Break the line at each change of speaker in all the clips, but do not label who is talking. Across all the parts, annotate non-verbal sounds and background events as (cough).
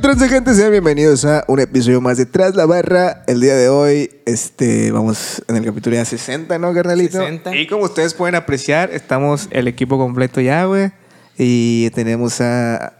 ¿qué gente? Sean bienvenidos a un episodio más de Tras la Barra. El día de hoy, este, vamos en el capítulo ya 60, ¿no, carnalito?
60.
Y como ustedes pueden apreciar, estamos el equipo completo ya, güey. Y tenemos a,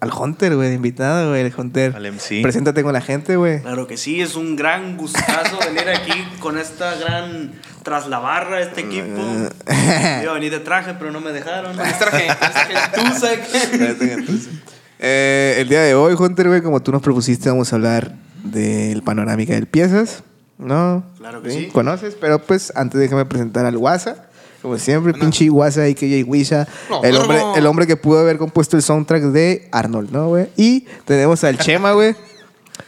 al Hunter, güey, de invitado, güey. El Hunter.
Al MC.
Preséntate con la gente, güey.
Claro que sí, es un gran gustazo venir aquí con esta gran tras la barra, este equipo. (laughs) Iba a venir de traje, pero no me dejaron. Traje, (laughs)
Eh, el día de hoy, Hunter, güey, como tú nos propusiste, vamos a hablar del panorámica del piezas, ¿no?
Claro que sí.
¿Conoces? Pero pues antes déjame presentar al Guasa. Como siempre, pinche Guasa y Wisha.
No,
el,
no.
hombre, el hombre que pudo haber compuesto el soundtrack de Arnold, ¿no, güey? Y tenemos al Chema, güey.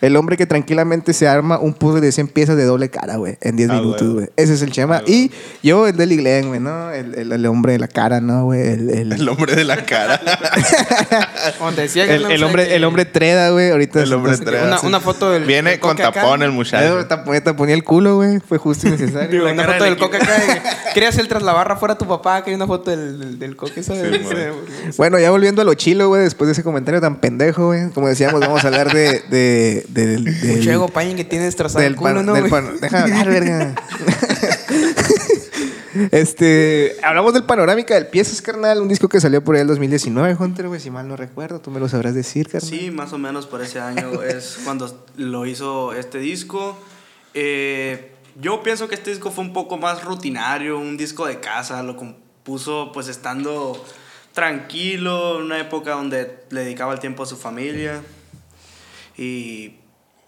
El hombre que tranquilamente se arma un puzzle de 100 piezas de doble cara, güey, en 10
Ah,
minutos,
güey.
Ese es el Chema. y yo, el de Glenn, güey, ¿no? El, el- el hombre de la cara, ¿no, güey? El, el-
El hombre de la cara. (laughs)
Como te decía,
el, el hombre, el hombre treda, güey. Ahorita
El hombre treda.
Una, una foto del.
Viene
del
con
acá.
tapón el muchacho.
te te ponía el culo, güey. Fue justo y necesario.
Digo, una
cara
foto
del
del Coca acá. (laughs) Querías el tras la barra fuera tu papá, que hay una foto del, del, del Coca, ¿sabes?
Sí,
Sí,
bueno, ya volviendo a lo chilo, güey, después de ese comentario tan pendejo, güey. Como decíamos, vamos a hablar de. de, del- del-
Mucho ego pañen que tienes destrozado
del
el culo, ¿no?
del Déjame hablar, verga. (laughs) Este, hablamos del Panorámica del Piezas, carnal, un disco que salió por ahí el 2019, Hunter, güey, si mal no recuerdo, tú me lo sabrás decir, carnal.
Sí, más o menos por ese año es (laughs) cuando lo hizo este disco. Eh, yo pienso que este disco fue un poco más rutinario, un disco de casa, lo compuso pues estando tranquilo, en una época donde le dedicaba el tiempo a su familia y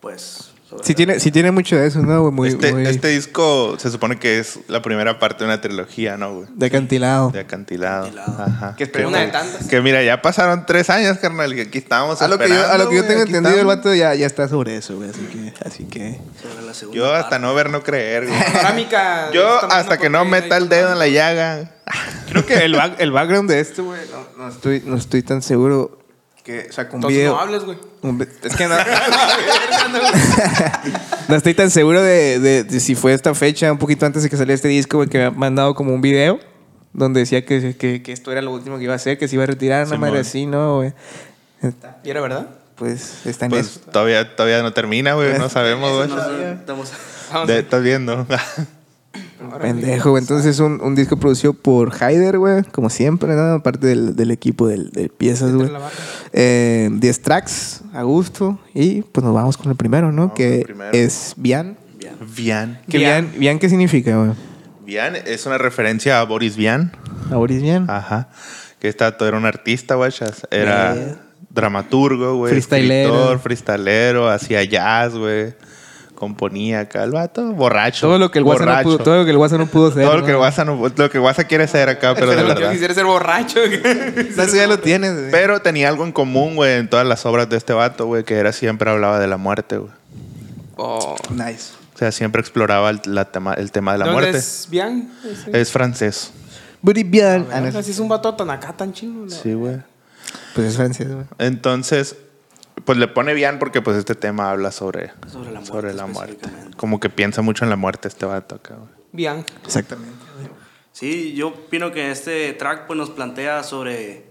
pues...
Sí tiene, sí tiene mucho de eso, ¿no, güey? Muy,
este,
muy
este disco se supone que es la primera parte de una trilogía, ¿no, güey?
de acantilado.
De acantilado.
Acantilado.
Ajá.
Que esperemos-
Una de tantas.
Que mira, ya pasaron tres años, carnal, que aquí estábamos
A lo, que yo, a lo que yo tengo entendido, el vato ya, ya está sobre eso, güey. Así que, así que.
sobre la segunda
Yo hasta
parte.
no ver, no creer, güey. (laughs) Yo hasta que no meta el dedo en la llaga.
Creo que el, back- el background de esto, güey, no, no estoy, no estoy tan seguro que saca un
Entonces
video.
no hables, güey.
es que no, (laughs) (laughs) no estoy tan seguro de, de- de si fue esta fecha, un poquito antes de que saliera este disco, güey, que me ha mandado como un video donde decía que, que, que esto era lo último que iba a hacer, que se iba a retirar, una
Simón.
madre así, ¿no, güey?
¿Y era verdad?
Pues está en
Pues
eso.
todavía, todavía no termina, güey. No (laughs) sabemos, güey.
no estamos-
De- Estás viendo.
Pendejo, güey. Entonces un, un disco producido por Haider, güey, como siempre, ¿no? Aparte del, del equipo del, de piezas, güey.
la barra.
Eh, 10 tracks a gusto. Y pues nos vamos con el primero, ¿no?
Vamos
que
primero.
es Bian.
Vian.
¿Qué
Bian.
Bian, Bian qué significa, güey?
Vian es una referencia a Boris Vian.
¿Ahora es Bian?
Ajá. Que esta era un artista, guachas. Era
Yeah.
dramaturgo, güey.
Freestylero.
escritor, freestalero, hacía jazz, güey. Componía acá el vato. Borracho.
todo lo que el WhatsApp no pudo, todo lo que el WhatsApp no pudo hacer.
Todo lo que el WhatsApp no- lo que el WhatsApp quiere ser acá, pero de
Yo
verdad.
quisiera ser borracho.
Eso ya lo tienes, güey.
Pero tenía algo en común, güey, en todas las obras de este vato, güey, que era siempre hablaba de la muerte, güey.
Oh.
Nice.
O sea, siempre exploraba el, la tema, el tema de la
¿Dónde
muerte.
es? Ese?
Es francés.
Bian. Ah,
Así es un vato tan acá, tan chino. ¿no?
Sí, güey.
Pues es francés, güey.
Entonces, pues le pone bien porque pues este tema habla sobre,
Sobre la muerte
sobre la muerte.
específicamente.
Como que piensa mucho en la muerte este vato acá.
Bian.
Exactamente.
Sí, yo opino que este track pues, nos plantea sobre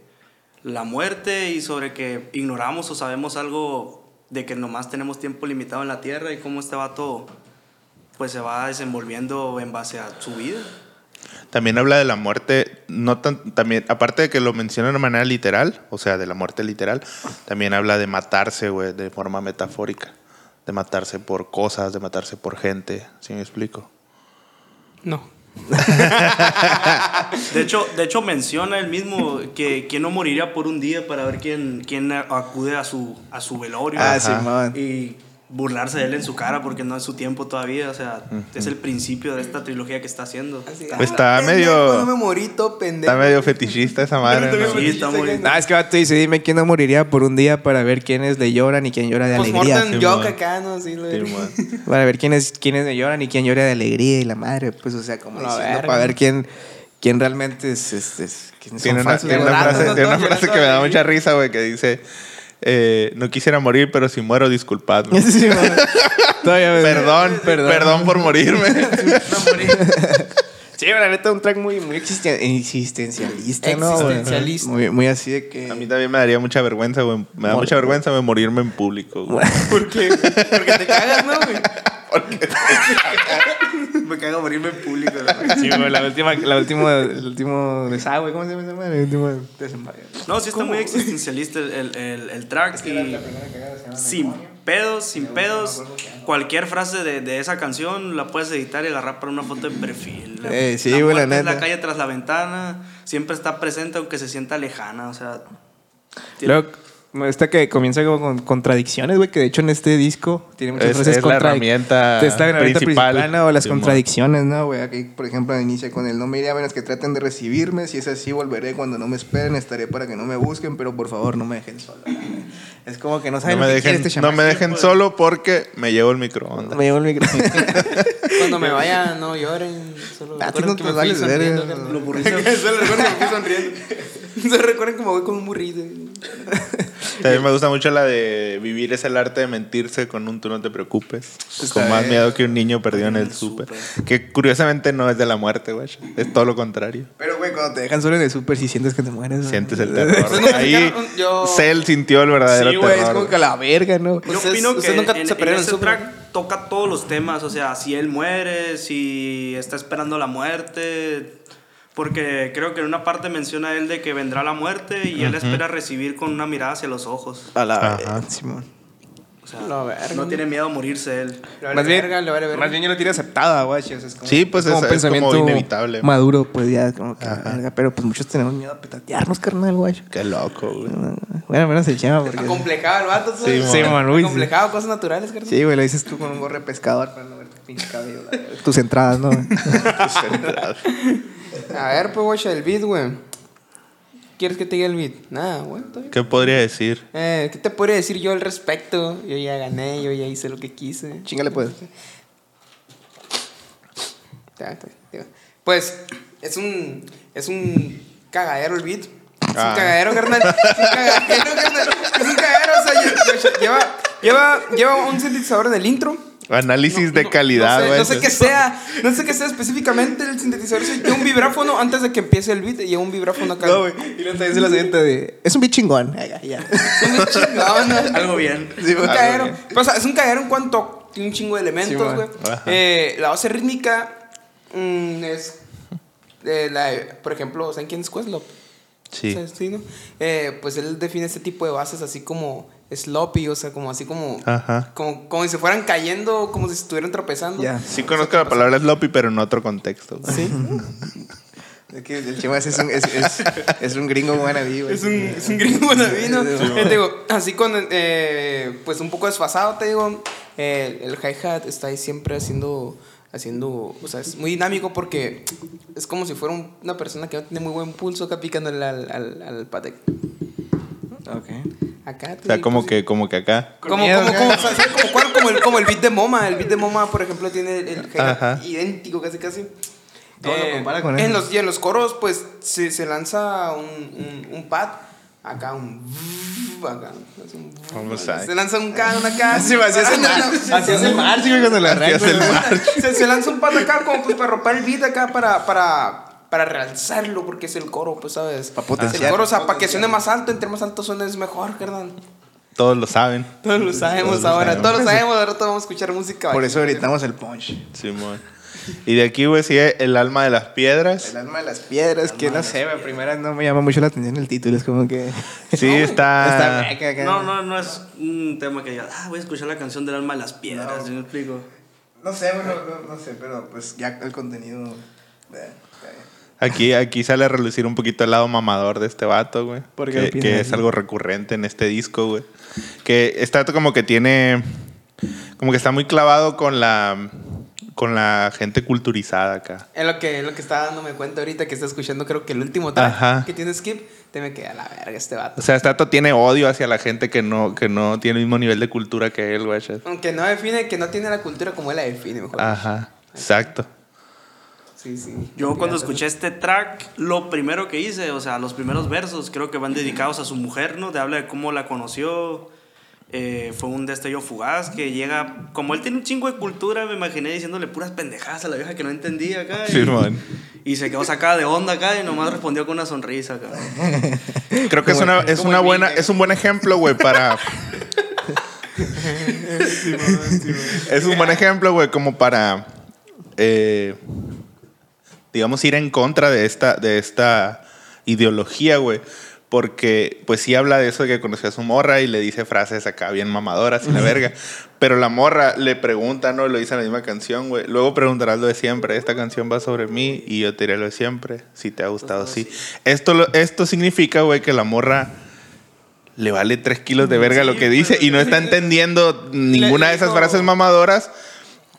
la muerte y sobre que ignoramos o sabemos algo de que nomás tenemos tiempo limitado en la tierra y cómo este vato pues se va desenvolviendo en base a su vida.
También habla de la muerte, no tan, también, aparte de que lo menciona de manera literal, o sea, de la muerte literal, también habla de matarse, güey, de forma metafórica. De matarse por cosas, de matarse por gente. ¿Sí me explico?
No. (laughs) de, hecho, de hecho, menciona él mismo que, que no moriría por un día para ver quién, quién acude a su, a su velorio.
Ah, sí, man.
y burlarse de él en su cara porque no es su tiempo todavía. O sea, es el principio de esta trilogía que está haciendo.
Está medio-
No me morí, todo pendejo.
Está medio fetichista esa madre, ¿no?
Sí, está muy-
Ah, es que vato dice, dime quién no moriría por un día para ver quiénes le lloran y quién llora de alegría.
Postmortem
Sí,
joke
man.
acá, ¿no? Sí, lo. (laughs)
Para ver quiénes, quiénes le lloran y quién llora de alegría y la madre, pues, o sea, como
La
diciendo,
verga.
para ver quién, quién realmente es, es, es-
Tiene una, tiene una frase,
no
tiene una frase que me da mucha risa, güey, que dice, eh, no quisiera morir, pero si muero, disculpadme. (laughs)
Sí. Todavía (laughs) me-
perdón, perdón, por morirme. (laughs)
Sí, la neta, un track muy, muy existen- existencialista.
Existencialista.
Muy, muy así de que.
A mí también me daría mucha vergüenza, güey. Me da
Mor-
mucha vergüenza güey, morirme en público, güey.
¿Por qué? Porque te cagas, ¿no, güey?
Me cago morirme en público. ¿no?
Sí, la última, la última, el último desagüe, ¿cómo se llama esa madre? El último desembarque.
No, sí está muy existencialista el, el, el, el track. y sin pedos, sin pedos. Cualquier frase de, de esa canción la puedes editar y agarrar para una foto de perfil.
Eh, sí, la
es
neta.
la calle tras la ventana. Siempre está presente aunque se sienta lejana. O sea,
Luego, esta que comienza como con contradicciones, güey, que de hecho en este disco tiene muchas
Es-
frases
es la
contra-
herramienta
Es la herramienta
principal.
principal, ¿no? Las contradicciones, ¿no, güey? Aquí, por ejemplo, inicia con el no me iré a menos que traten de recibirme. Si es así, volveré cuando no me esperen. Estaré para que no me busquen, pero por favor, no me dejen solo. (laughs) Es como que no
No
saben
me
lo que quiere
dejen,
este
no me dejen solo porque me llevo el microondas.
Me llevo el micrófono. (laughs)
Cuando me vaya, no lloren. Solo
A ti
recuerden
no
que
te
me carnal.
Los burritos.
Solo recuerden que me fui sonriendo. (laughs) Solo recuerden que me voy con un burrito.
También me gusta mucho la de vivir es el arte de mentirse con un tú no te preocupes.
Está
con más
bien.
miedo que un niño perdido en el súper. Que curiosamente no es de la muerte, güey. Es todo lo contrario.
Pero, güey, cuando te dejan solo en el súper, si sientes que te mueres.
Sientes el (laughs) terror.
Pues
Ahí
yo-
Cell sintió el verdadero
Sí, güey, es
terror.
como que a la verga, ¿no?
Yo
Ustedes-
opino que
nunca
en,
se
en
en
ese track toca todos los temas, o sea, si él muere, si está esperando la muerte, porque creo que en una parte menciona él de que vendrá la muerte y él espera recibir con una mirada hacia los ojos.
A la Simón.
O sea, no tiene miedo a morirse él.
Más bien,
verga, verga.
más bien yo lo tiene aceptada, güey. es como-
Sí, pues,
como
es- como inevitable.
Maduro, pues ya, como que, verga, pero pues muchos tenemos miedo a petatearnos, carnal, güey.
Qué loco, güey.
Bueno, menos el chema, porque.
Acomplejado el vato,
Sí,
¿sabes?
Sí, man.
Acomplejado, cosas naturales, carnal.
Sí, güey, lo dices tú con un gorro de pescador para no ver tu pinche cabello. la verga. Tus entradas, ¿no? (laughs)
A ver, pues, guacha, el beat, güey. ¿Quieres que te diga el beat? Nada, güey.
¿Qué podría decir?
Eh, ¿Qué te podría decir yo al respecto? Yo ya gané, yo ya hice lo que quise.
Chingale, pues.
Pues es un es un cagadero el beat. Es
Ah.
un cagadero, carnal. Es un cagadero, carnal. Es un cagadero, o sea, lle- lleva, lleva, lleva un sintetizador en el intro.
Análisis
No-
de
no-
calidad,
no sé,
güey.
no sé qué sea, no sé qué sea específicamente el sintetizador. Lleva un vibráfono antes de que empiece el beat. Lleva un vibráfono acá.
No, güey. Y luego también se la siguiente de. Es un beat chingón. Ay, ya, ya. (laughs)
Es un chingón, ¿no?
Algo bien.
Sí,
Es un
güey.
cagadero. Pero, o sea, es un cagadero en cuanto tiene un chingo de elementos, güey. Eh, la base rítmica mm, es. eh, la, por ejemplo, ¿saben quién es Questlove?
Sí.
O sea, sí, ¿no? Eh, pues él define este tipo de bases así como sloppy, o sea, como así como.
Ajá.
Como, como si se fueran cayendo, como si estuvieran tropezando.
Ya.
Sí conozco la palabra sloppy, pero en otro contexto. güey.
Sí.
Es que el chema es un, es, es, es un gringo wannabe, güey.
Es un, es un gringo wannabe, ¿no?
Sí,
Eh, te digo, así con, eh, pues un poco desfasado, te digo, eh, el hi-hat está ahí siempre haciendo, haciendo, o sea, es muy dinámico porque es como si fuera un- una persona que no tiene muy buen pulso acá picándole al, al, al pate.
Ok.
Acá.
O sea, como que, como que acá.
Como, como, como, o sea, ¿sabes? como, cuál? como el, como el beat de Moma. El beat de Moma, por ejemplo, tiene el, idéntico casi casi.
Todo lo compara con
en
él.
los, y en los coros, pues, se, se lanza un, un, un pad. Acá un... Acá, un
Vamos a-
se lanza un K, una K.
Sí, así es el mar- así es el march, güey, cuando arranca.
se, se lanza un pad acá como pues para romper el beat acá para, para, para realzarlo porque es el coro, pues, ¿sabes?
Pa' potenciar.
El coro, o sea, para que suene más alto, entre más alto suene es mejor, carnal.
Todos lo saben.
Todos lo sabemos
Todos lo
ahora,
sabemos.
todos lo sabemos, ahora todos vamos a escuchar música.
Por eso gritamos el punch.
Simón. Y de aquí, güey, sigue el alma de las piedras.
El alma de las piedras, que no sé, güey. Primera no me llama mucho la atención el título. Es como que. (laughs)
Sí, está.
Está meca acá.
No, no, no es un tema que diga, ah, voy a escuchar la canción del alma de las piedras, ¿sí me explico?
No sé, bueno, no, no sé, pero pues ya el contenido. eh, está bien.
Aquí, aquí sale a relucir un poquito el lado mamador de este vato, güey.
¿Por qué
Que, que es algo recurrente en este disco, güey. Que está como que tiene. Como que está muy clavado con la. Con la gente culturizada acá.
Es lo que, es lo que estaba dándome cuenta ahorita que está escuchando, creo que el último track
Ajá.
que tiene Skip, te me queda la verga este vato.
O sea, este vato tiene odio hacia la gente que no, que no tiene el mismo nivel de cultura que él, güey.
Aunque no define, que no tiene la cultura como él la define, mejor.
Ajá, exacto.
Sí, sí.
Yo cuando escuché este track, lo primero que hice, o sea, los primeros versos, creo que van dedicados a su mujer, ¿no? De habla de cómo la conoció. eh, fue un destello fugaz que llega. Como él tiene un chingo de cultura, me imaginé diciéndole puras pendejadas a la vieja que no entendía acá. y-
Simón.
Y se quedó sacada de onda acá y nomás respondió con una sonrisa acá. (laughs)
Creo que es una, es una buena, es un buen ejemplo, güey, para. (laughs) (laughs) es un buen ejemplo, güey, como para. eh, digamos, ir en contra de esta, de esta ideología, güey. Porque, pues sí habla de eso de que conoció a su morra y le dice frases acá bien mamadoras y la verga. Pero la morra le pregunta, ¿no? Lo dice en la misma canción, güey. Luego preguntarás lo de siempre. Esta canción va sobre mí y yo te diré lo de siempre. Si te ha gustado, sí. Esto, lo- esto significa, güey, que la morra le vale tres kilos de verga lo que dice y no está entendiendo ninguna de esas frases mamadoras,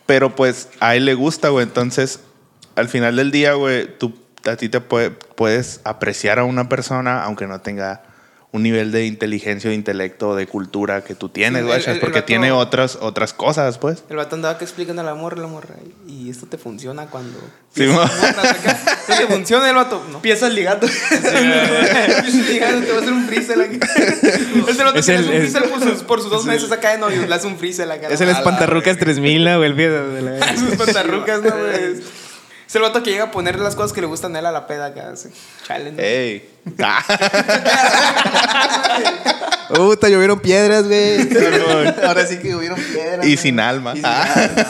pero pues a él le gusta, güey. Entonces, al final del día, güey, tú a ti te puede- puedes apreciar a una persona aunque no tenga un nivel de inteligencia, de intelecto, de cultura que tú tienes,
Sí,
güey,
el- el- el
porque
vato-
tiene otras, otras cosas, pues.
El vato andaba que explican a la morra, la morra. Y esto te funciona cuando.
Sí.
Esto te funciona el vato. No.
Empieza ligando.
Empiezas (laughs) ligando, te va a hacer un freestyle aquí. (laughs) Es el vato
Es el-
un freestyle por sus, por sus dos meses acá de novio. Le hace un freestyle acá.
Es el espantarrucas 3000, ¿no, güey? El video de la... (laughs)
Sus pantarrucas, ¿no, güey? El vato que llega a poner las cosas que le gustan a él a la peda acá. así. Chale, ¿no?
Ey. (laughs)
Puta, llovieron piedras, güey. (laughs) Ahora sí que llovieron piedras.
Y
güey.
sin alma.
Y sin
Ah.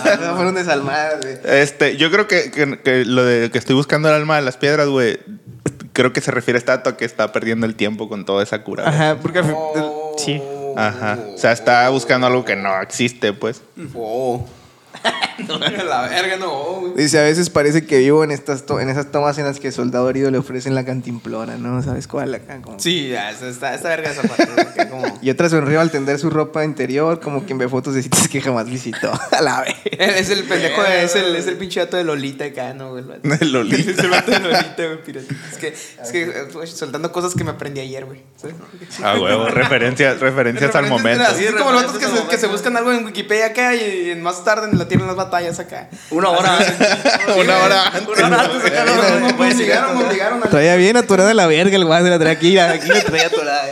alma. No, fueron desalmadas, güey.
Este, yo creo que, que- que lo de que estoy buscando el alma de las piedras, güey, creo que se refiere a esta a que está perdiendo el tiempo con toda esa cura. güey.
Ajá, porque...
Oh.
Sí.
Ajá. O sea, está buscando algo que no existe, pues.
Oh. (laughs) la verga, no, güey.
Dice, a veces parece que vivo en estas to- en esas tomas en las que Soldado Herido le ofrecen la cantimplora, ¿no? ¿Sabes cuál? Acá, como...
Sí, ya, esta, esta, verga esa parte. acá como... (laughs)
Y otra sonrió al tender su ropa interior, como quien ve fotos de sitios que jamás visitó. (laughs) A la vez.
Es el pendejo, de- es el, es el pinche vato de Lolita acá, ¿no, güey? El
Lolita.
Es el vato de Lolita, güey, pirata. Es que, es que güey, soltando cosas que me aprendí ayer, güey. ¿sabes?
Ah, huevo. Referencias, referencias al momento.
Así es como los vatos que, que se buscan algo en Wikipedia acá y, en más tarde en la tierra en las batallas acá.
Una hora antes.
Una hora antes.
Una hora antes acá, no, no, no
Me
puede llegar.
obligaron, me obligaron a...
Traía bien atorada la verga el guas de la traía aquí. Aquí la traía atorada.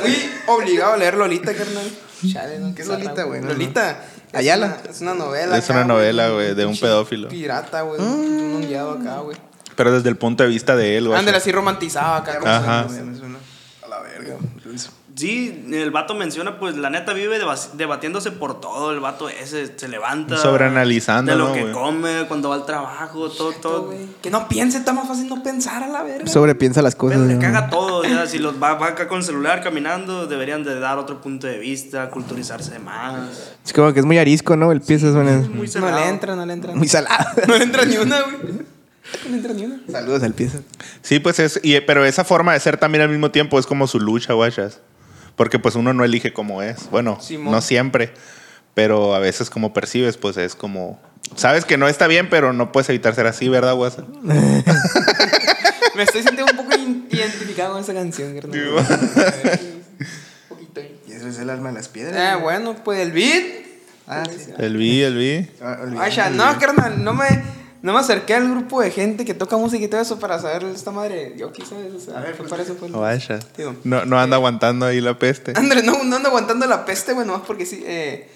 Fui obligado a leer Lolita, carnal. Chale, ¿no?
¿Qué es Lolita, güey?
Lolita. es
Ayala.
una- Es una novela.
Es una novela, güey, de un pedófilo.
Pirata, güey. Un hundiado acá, güey.
Pero desde el punto de vista de él, güey.
Ándale así romantizado acá.
Ajá.
A la verga.
Sí, el vato menciona, pues la neta vive deba- debatiéndose por todo. El vato ese se levanta.
Sobreanalizando,
De lo
¿no,
que come, cuando va al trabajo, todo, todo.
Que no piense, está más fácil no pensar a la verga.
Sobrepiensa las cosas.
Pero le
¿no?
caga todo, ya. Si los va, va acá con el celular caminando, deberían de dar otro punto de vista, culturizarse más.
Es como que es muy arisco, ¿no? El pie suena
Muy
no
cerrado.
le entra, no le entra.
muy salado. (laughs)
No le entra ni una, güey. No le entra ni una.
Saludos al pie.
Sí, pues es. y- pero esa forma de ser también al mismo tiempo es como su lucha, guachas. Porque pues uno no elige cómo es. Bueno,
Simón.
no siempre. Pero a veces como percibes, pues es como. Sabes que no está bien, pero no puedes evitar ser así, ¿verdad, guasa? (laughs)
Me estoy sintiendo un poco identificado con esa canción, carnal. Un poquito ahí.
Y eso es el alma de las piedras.
Eh, bueno, pues el beat.
Ah, sí.
El vi, el vi.
Ah, olvidé.
No, carnal, no me, no me acerqué al grupo de gente que toca música y todo eso para saber esta madre. Yo quizás, o sea,
A ver,
fue
pues,
para eso fue el-
Guacha.
Digo.
No, no anda aguantando ahí la peste. (laughs)
André, no, no ando aguantando la peste, güey, nomás porque sí. Eh,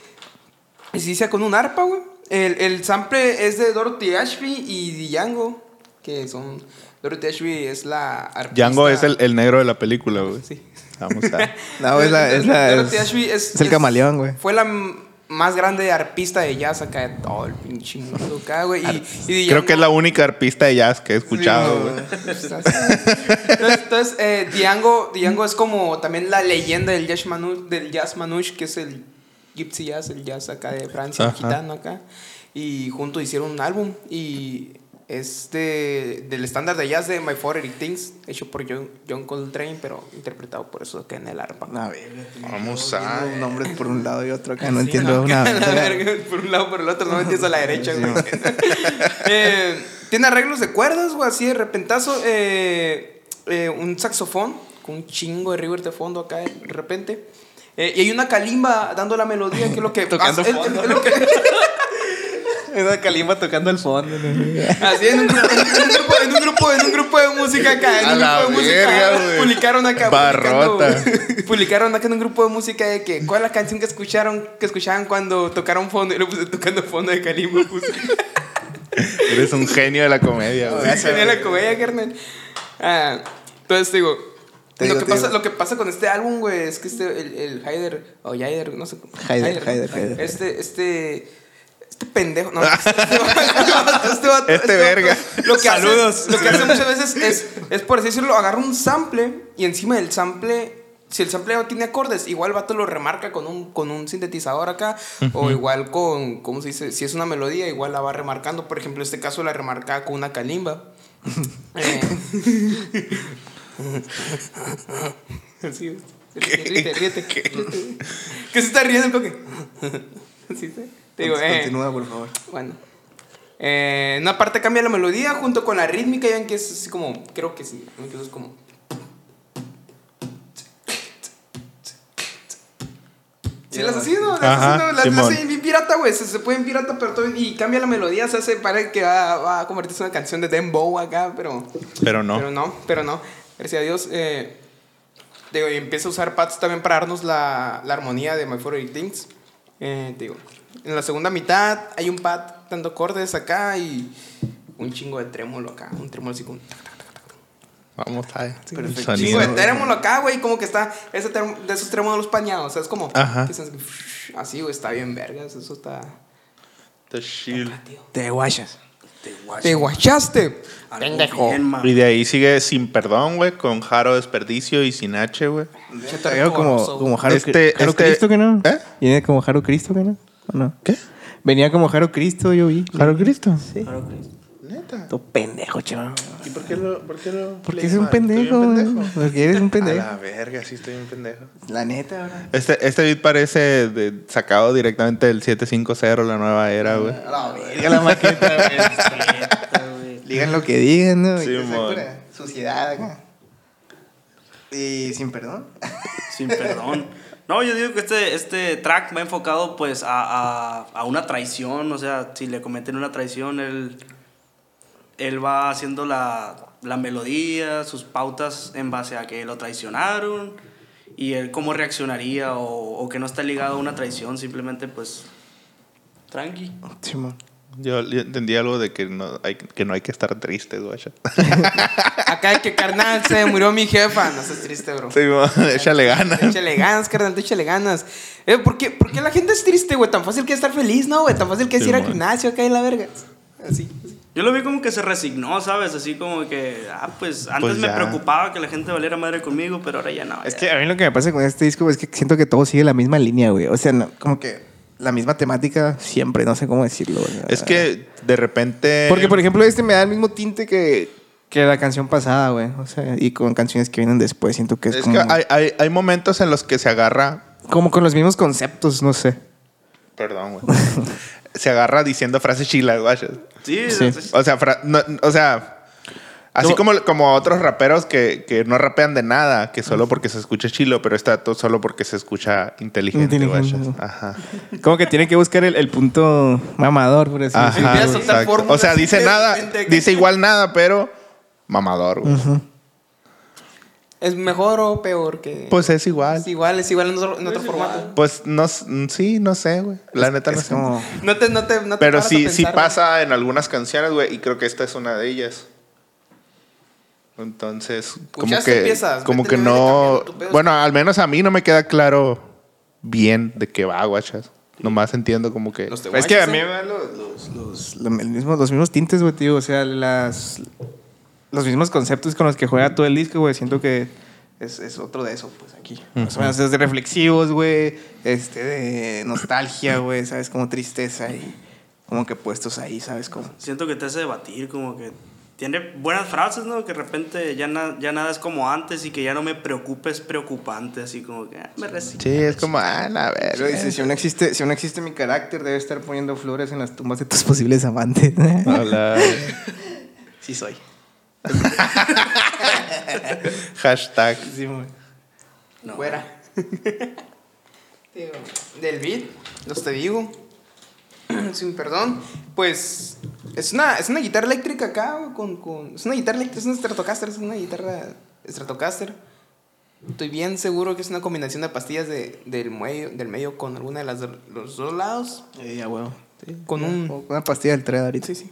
sí, sea con un arpa, güey. El, el sample es de Dorothy Ashby y Django, que son. Dorothy Ashby es la arpista.
Django es el, el negro de la película, güey.
Sí.
Vamos a. (laughs)
No, es la. Es, la,
Dorothy
es,
Ashby es,
es el camaleón, güey.
Fue la más grande arpista de jazz acá de todo el pinche mundo acá, güey. Y, y
Creo que es la única arpista de jazz que he escuchado, (laughs)
Sí. Entonces, entonces eh, Django, Django es como también la leyenda del jazz manouche, del jazz manouche, que es el gypsy jazz, el jazz acá de Francia, el gitano acá. Y juntos hicieron un álbum y es de- del estándar de jazz de My Favorite Things, hecho por John, John Coltrane, pero interpretado por eso acá en el arpa.
A ver,
Vamos a.
un nombre por un lado y otro acá. No
Sí,
entiendo
no, (laughs)
una.
la verga, por un lado, por el otro, no metías a la derecha, güey. (laughs) Eh, tiene arreglos de cuerdas, güey, así de repentazo. eh, eh, un saxofón con un chingo de river de fondo acá de repente. Eh, y hay una kalimba dando la melodía, que es lo que. (laughs)
Tocando
es- es-
fondo.
es lo que-
Una calimba tocando al fondo.
así en un, grupo, en, un grupo, en, un grupo, en un grupo de música acá. En
A
un grupo de música. Publicaron acá.
Barrota.
Publicaron acá en un grupo de música de que. ¿Cuál es la canción que escucharon que escuchaban cuando tocaron fondo? Y lo puse tocando fondo de kalimba. Puse. (laughs)
Eres un genio de la comedia, güey.
Sí, tenía la comedia, carnal. Ah, entonces, te digo,
Te
lo,
digo,
que pasa,
digo.
lo que pasa con este álbum, güey, es que este, el, el Haider, o Haider, no sé.
Haider,
¿no?
Haider, Haider.
Este, este, este pendejo, no, este, este vato, este vato,
Este verga.
Lo que
Saludos.
Hace, lo que hace muchas veces es, es, por así decirlo, agarra un sample y encima del sample, si el sample no tiene acordes, igual el vato lo remarca con un, con un sintetizador acá, o igual con, ¿cómo se dice? Si es una melodía, igual la va remarcando. Por ejemplo, en este caso la remarcaba con una calimba. (laughs) Eh, (laughs) Sí, ríete, ríete, (laughs) ríete. ¿Qué se está riendo el coque? Sí, sí. Te digo, eh,
Continúa, por favor.
bueno. Eh, en una parte cambia la melodía junto con la rítmica, ya ven que es así como, creo que sí, incluso es como... Sí, las así, ¿no? Las
Ajá,
así, ¿no? Las, las bien pirata, güey. Se, se pueden pirata, pero todo, y cambia la melodía. Se hace, parece que va, va a convertirse en una canción de Dembow acá, pero...
Pero no.
Pero no, pero no. Gracias a Dios. Eh, digo, y empieza a usar pads también para darnos la, la armonía de My Favorite Things. Eh, digo, en la segunda mitad hay un pad dando acordes acá y un chingo de trémolo acá. Un trémolo así como...
Vamos a ver.
Perfecto.
Un
Sonido.
chingo de trémolo acá, güey. Como que está ese de esos trémolos pañados. O sea, es como...
Ajá.
Así, güey. Está bien vergas. Eso está...
The shield.
Te guachas.
Te guachaste.
Algo
Pendejo.
Y de ahí sigue sin perdón, güey, con Jaro Desperdicio y sin H, güey.
Te como, como Jaro,
Este-
Jaro
este-
Cristo, que no?
¿Eh?
¿Viene como Jaro Cristo, que no? ¿O no?
¿Qué?
Venía como Jaro Cristo, yo vi.
¿Jaro Cristo?
Sí.
Neta.
Todo pendejo, chaval.
¿Y por qué lo.? Por qué lo
Porque
lees
es un pendejo,
pendejo?
Porque eres un (laughs)
A
pendejo.
la verga, sí estoy un pendejo.
La neta, ahora.
Este, este beat parece de- sacado directamente del 750, la nueva era, güey.
A la verga la maqueta, güey. (laughs) Digan lo que digan, ¿no?
Sí,
Suciedad acá. Y sin perdón.
Sin perdón. (laughs) No, yo digo que este, este track va enfocado pues a, a, a una traición, o sea, si le cometen una traición, él, él va haciendo la, la melodía, sus pautas en base a que lo traicionaron y él cómo reaccionaría o, que no está ligado a una traición, simplemente pues tranqui.
Simón.
Yo, yo entendí algo de que no hay que, no hay que estar triste. Sí, (laughs)
Acá hay que carnal, se murió mi jefa. No seas triste, bro.
mo, (laughs) échale ganas.
Échale ganas, carnal, tú échale ganas. Eh, ¿por, qué, por qué la gente es triste, güey? Tan fácil que es estar feliz, ¿no, güey? Tan fácil que es
Sí,
ir al
man.
gimnasio acá en la verga. Así. así.
Yo lo vi como que se resignó, ¿sabes? Así como que, ah, pues antes
Pues
me
ya.
preocupaba que la gente valiera madre conmigo, pero ahora ya no.
Es
ya.
que a mí lo que me pasa con este disco es que siento que todo sigue la misma línea, güey. O sea, no- como que la misma temática siempre, no sé cómo decirlo, güey.
Es que de repente.
Porque, por ejemplo, este me da el mismo tinte que, que la canción pasada, güey. O sea, y con canciones que vienen después, siento que es,
Es
como,
que hay, hay, hay momentos en los que se agarra.
como con los mismos conceptos, no sé.
Perdón, güey. (laughs) se agarra diciendo frases chilas, güey.
Sí,
Sí.
O sea, fra- no- o sea, así
No.
como, como otros raperos que, que no rapean de nada, que solo porque se escucha chilo, pero está todo solo porque se escucha inteligente,
Inteligente.
Ajá.
Como que tiene que buscar el, el punto mamador, por así
Ajá,
decirlo.
O sea, dice nada, dice igual nada, pero mamador, güey.
¿Es mejor o peor que.?
Pues es igual.
Es igual, es igual en otro, en otro formato.
Pues no, s- sí, no sé, güey. La neta no
Es
sé.
como...
No te, no te, no te
Pero sí, sí
pensar,
pasa en algunas canciones, güey, y creo que esta es una de ellas. Entonces, como
Escuchaste
que,
piezas,
como que no, bueno, al menos a mí no me queda claro bien de qué va, guachas. Nomás entiendo como que,
Los
Es que a mí
¿eh?
me dan los, los, los, lo- el mismo- los mismos tintes, güey, tío. O sea, las, los mismos conceptos con los que juega todo el disco, güey. Siento que es, es otro de eso, pues, aquí. Más o menos es de reflexivos, güey. Este, de nostalgia, güey. ¿Sabes? Como tristeza y como que puestos ahí, ¿sabes? Como...
siento que te hace debatir, como que tiene buenas frases, ¿no? Que de repente ya, na- ya nada es como antes y que ya no me preocupe es preocupante, así como que ah, me resigno.
sí, es como, ah, la verga.
dice, si aún, existe, si aún existe mi carácter, debe estar poniendo flores en las tumbas de tus posibles amantes. (laughs)
Hola.
sí soy. (laughs)
Hashtag.
Sí.
No.
Fuera. Digo, Del beat, los te digo. (clears throat) Sin perdón. Pues es una, es una guitarra eléctrica acá, güey, con, con, es una guitarra eléctrica, es una Stratocaster, es una guitarra Stratocaster. Estoy bien seguro que es una combinación de pastillas de, del, medio, del medio con alguna de las los dos lados.
Eh, ya, huevo.
con un
Una pastilla del tren ahorita.
Sí, sí.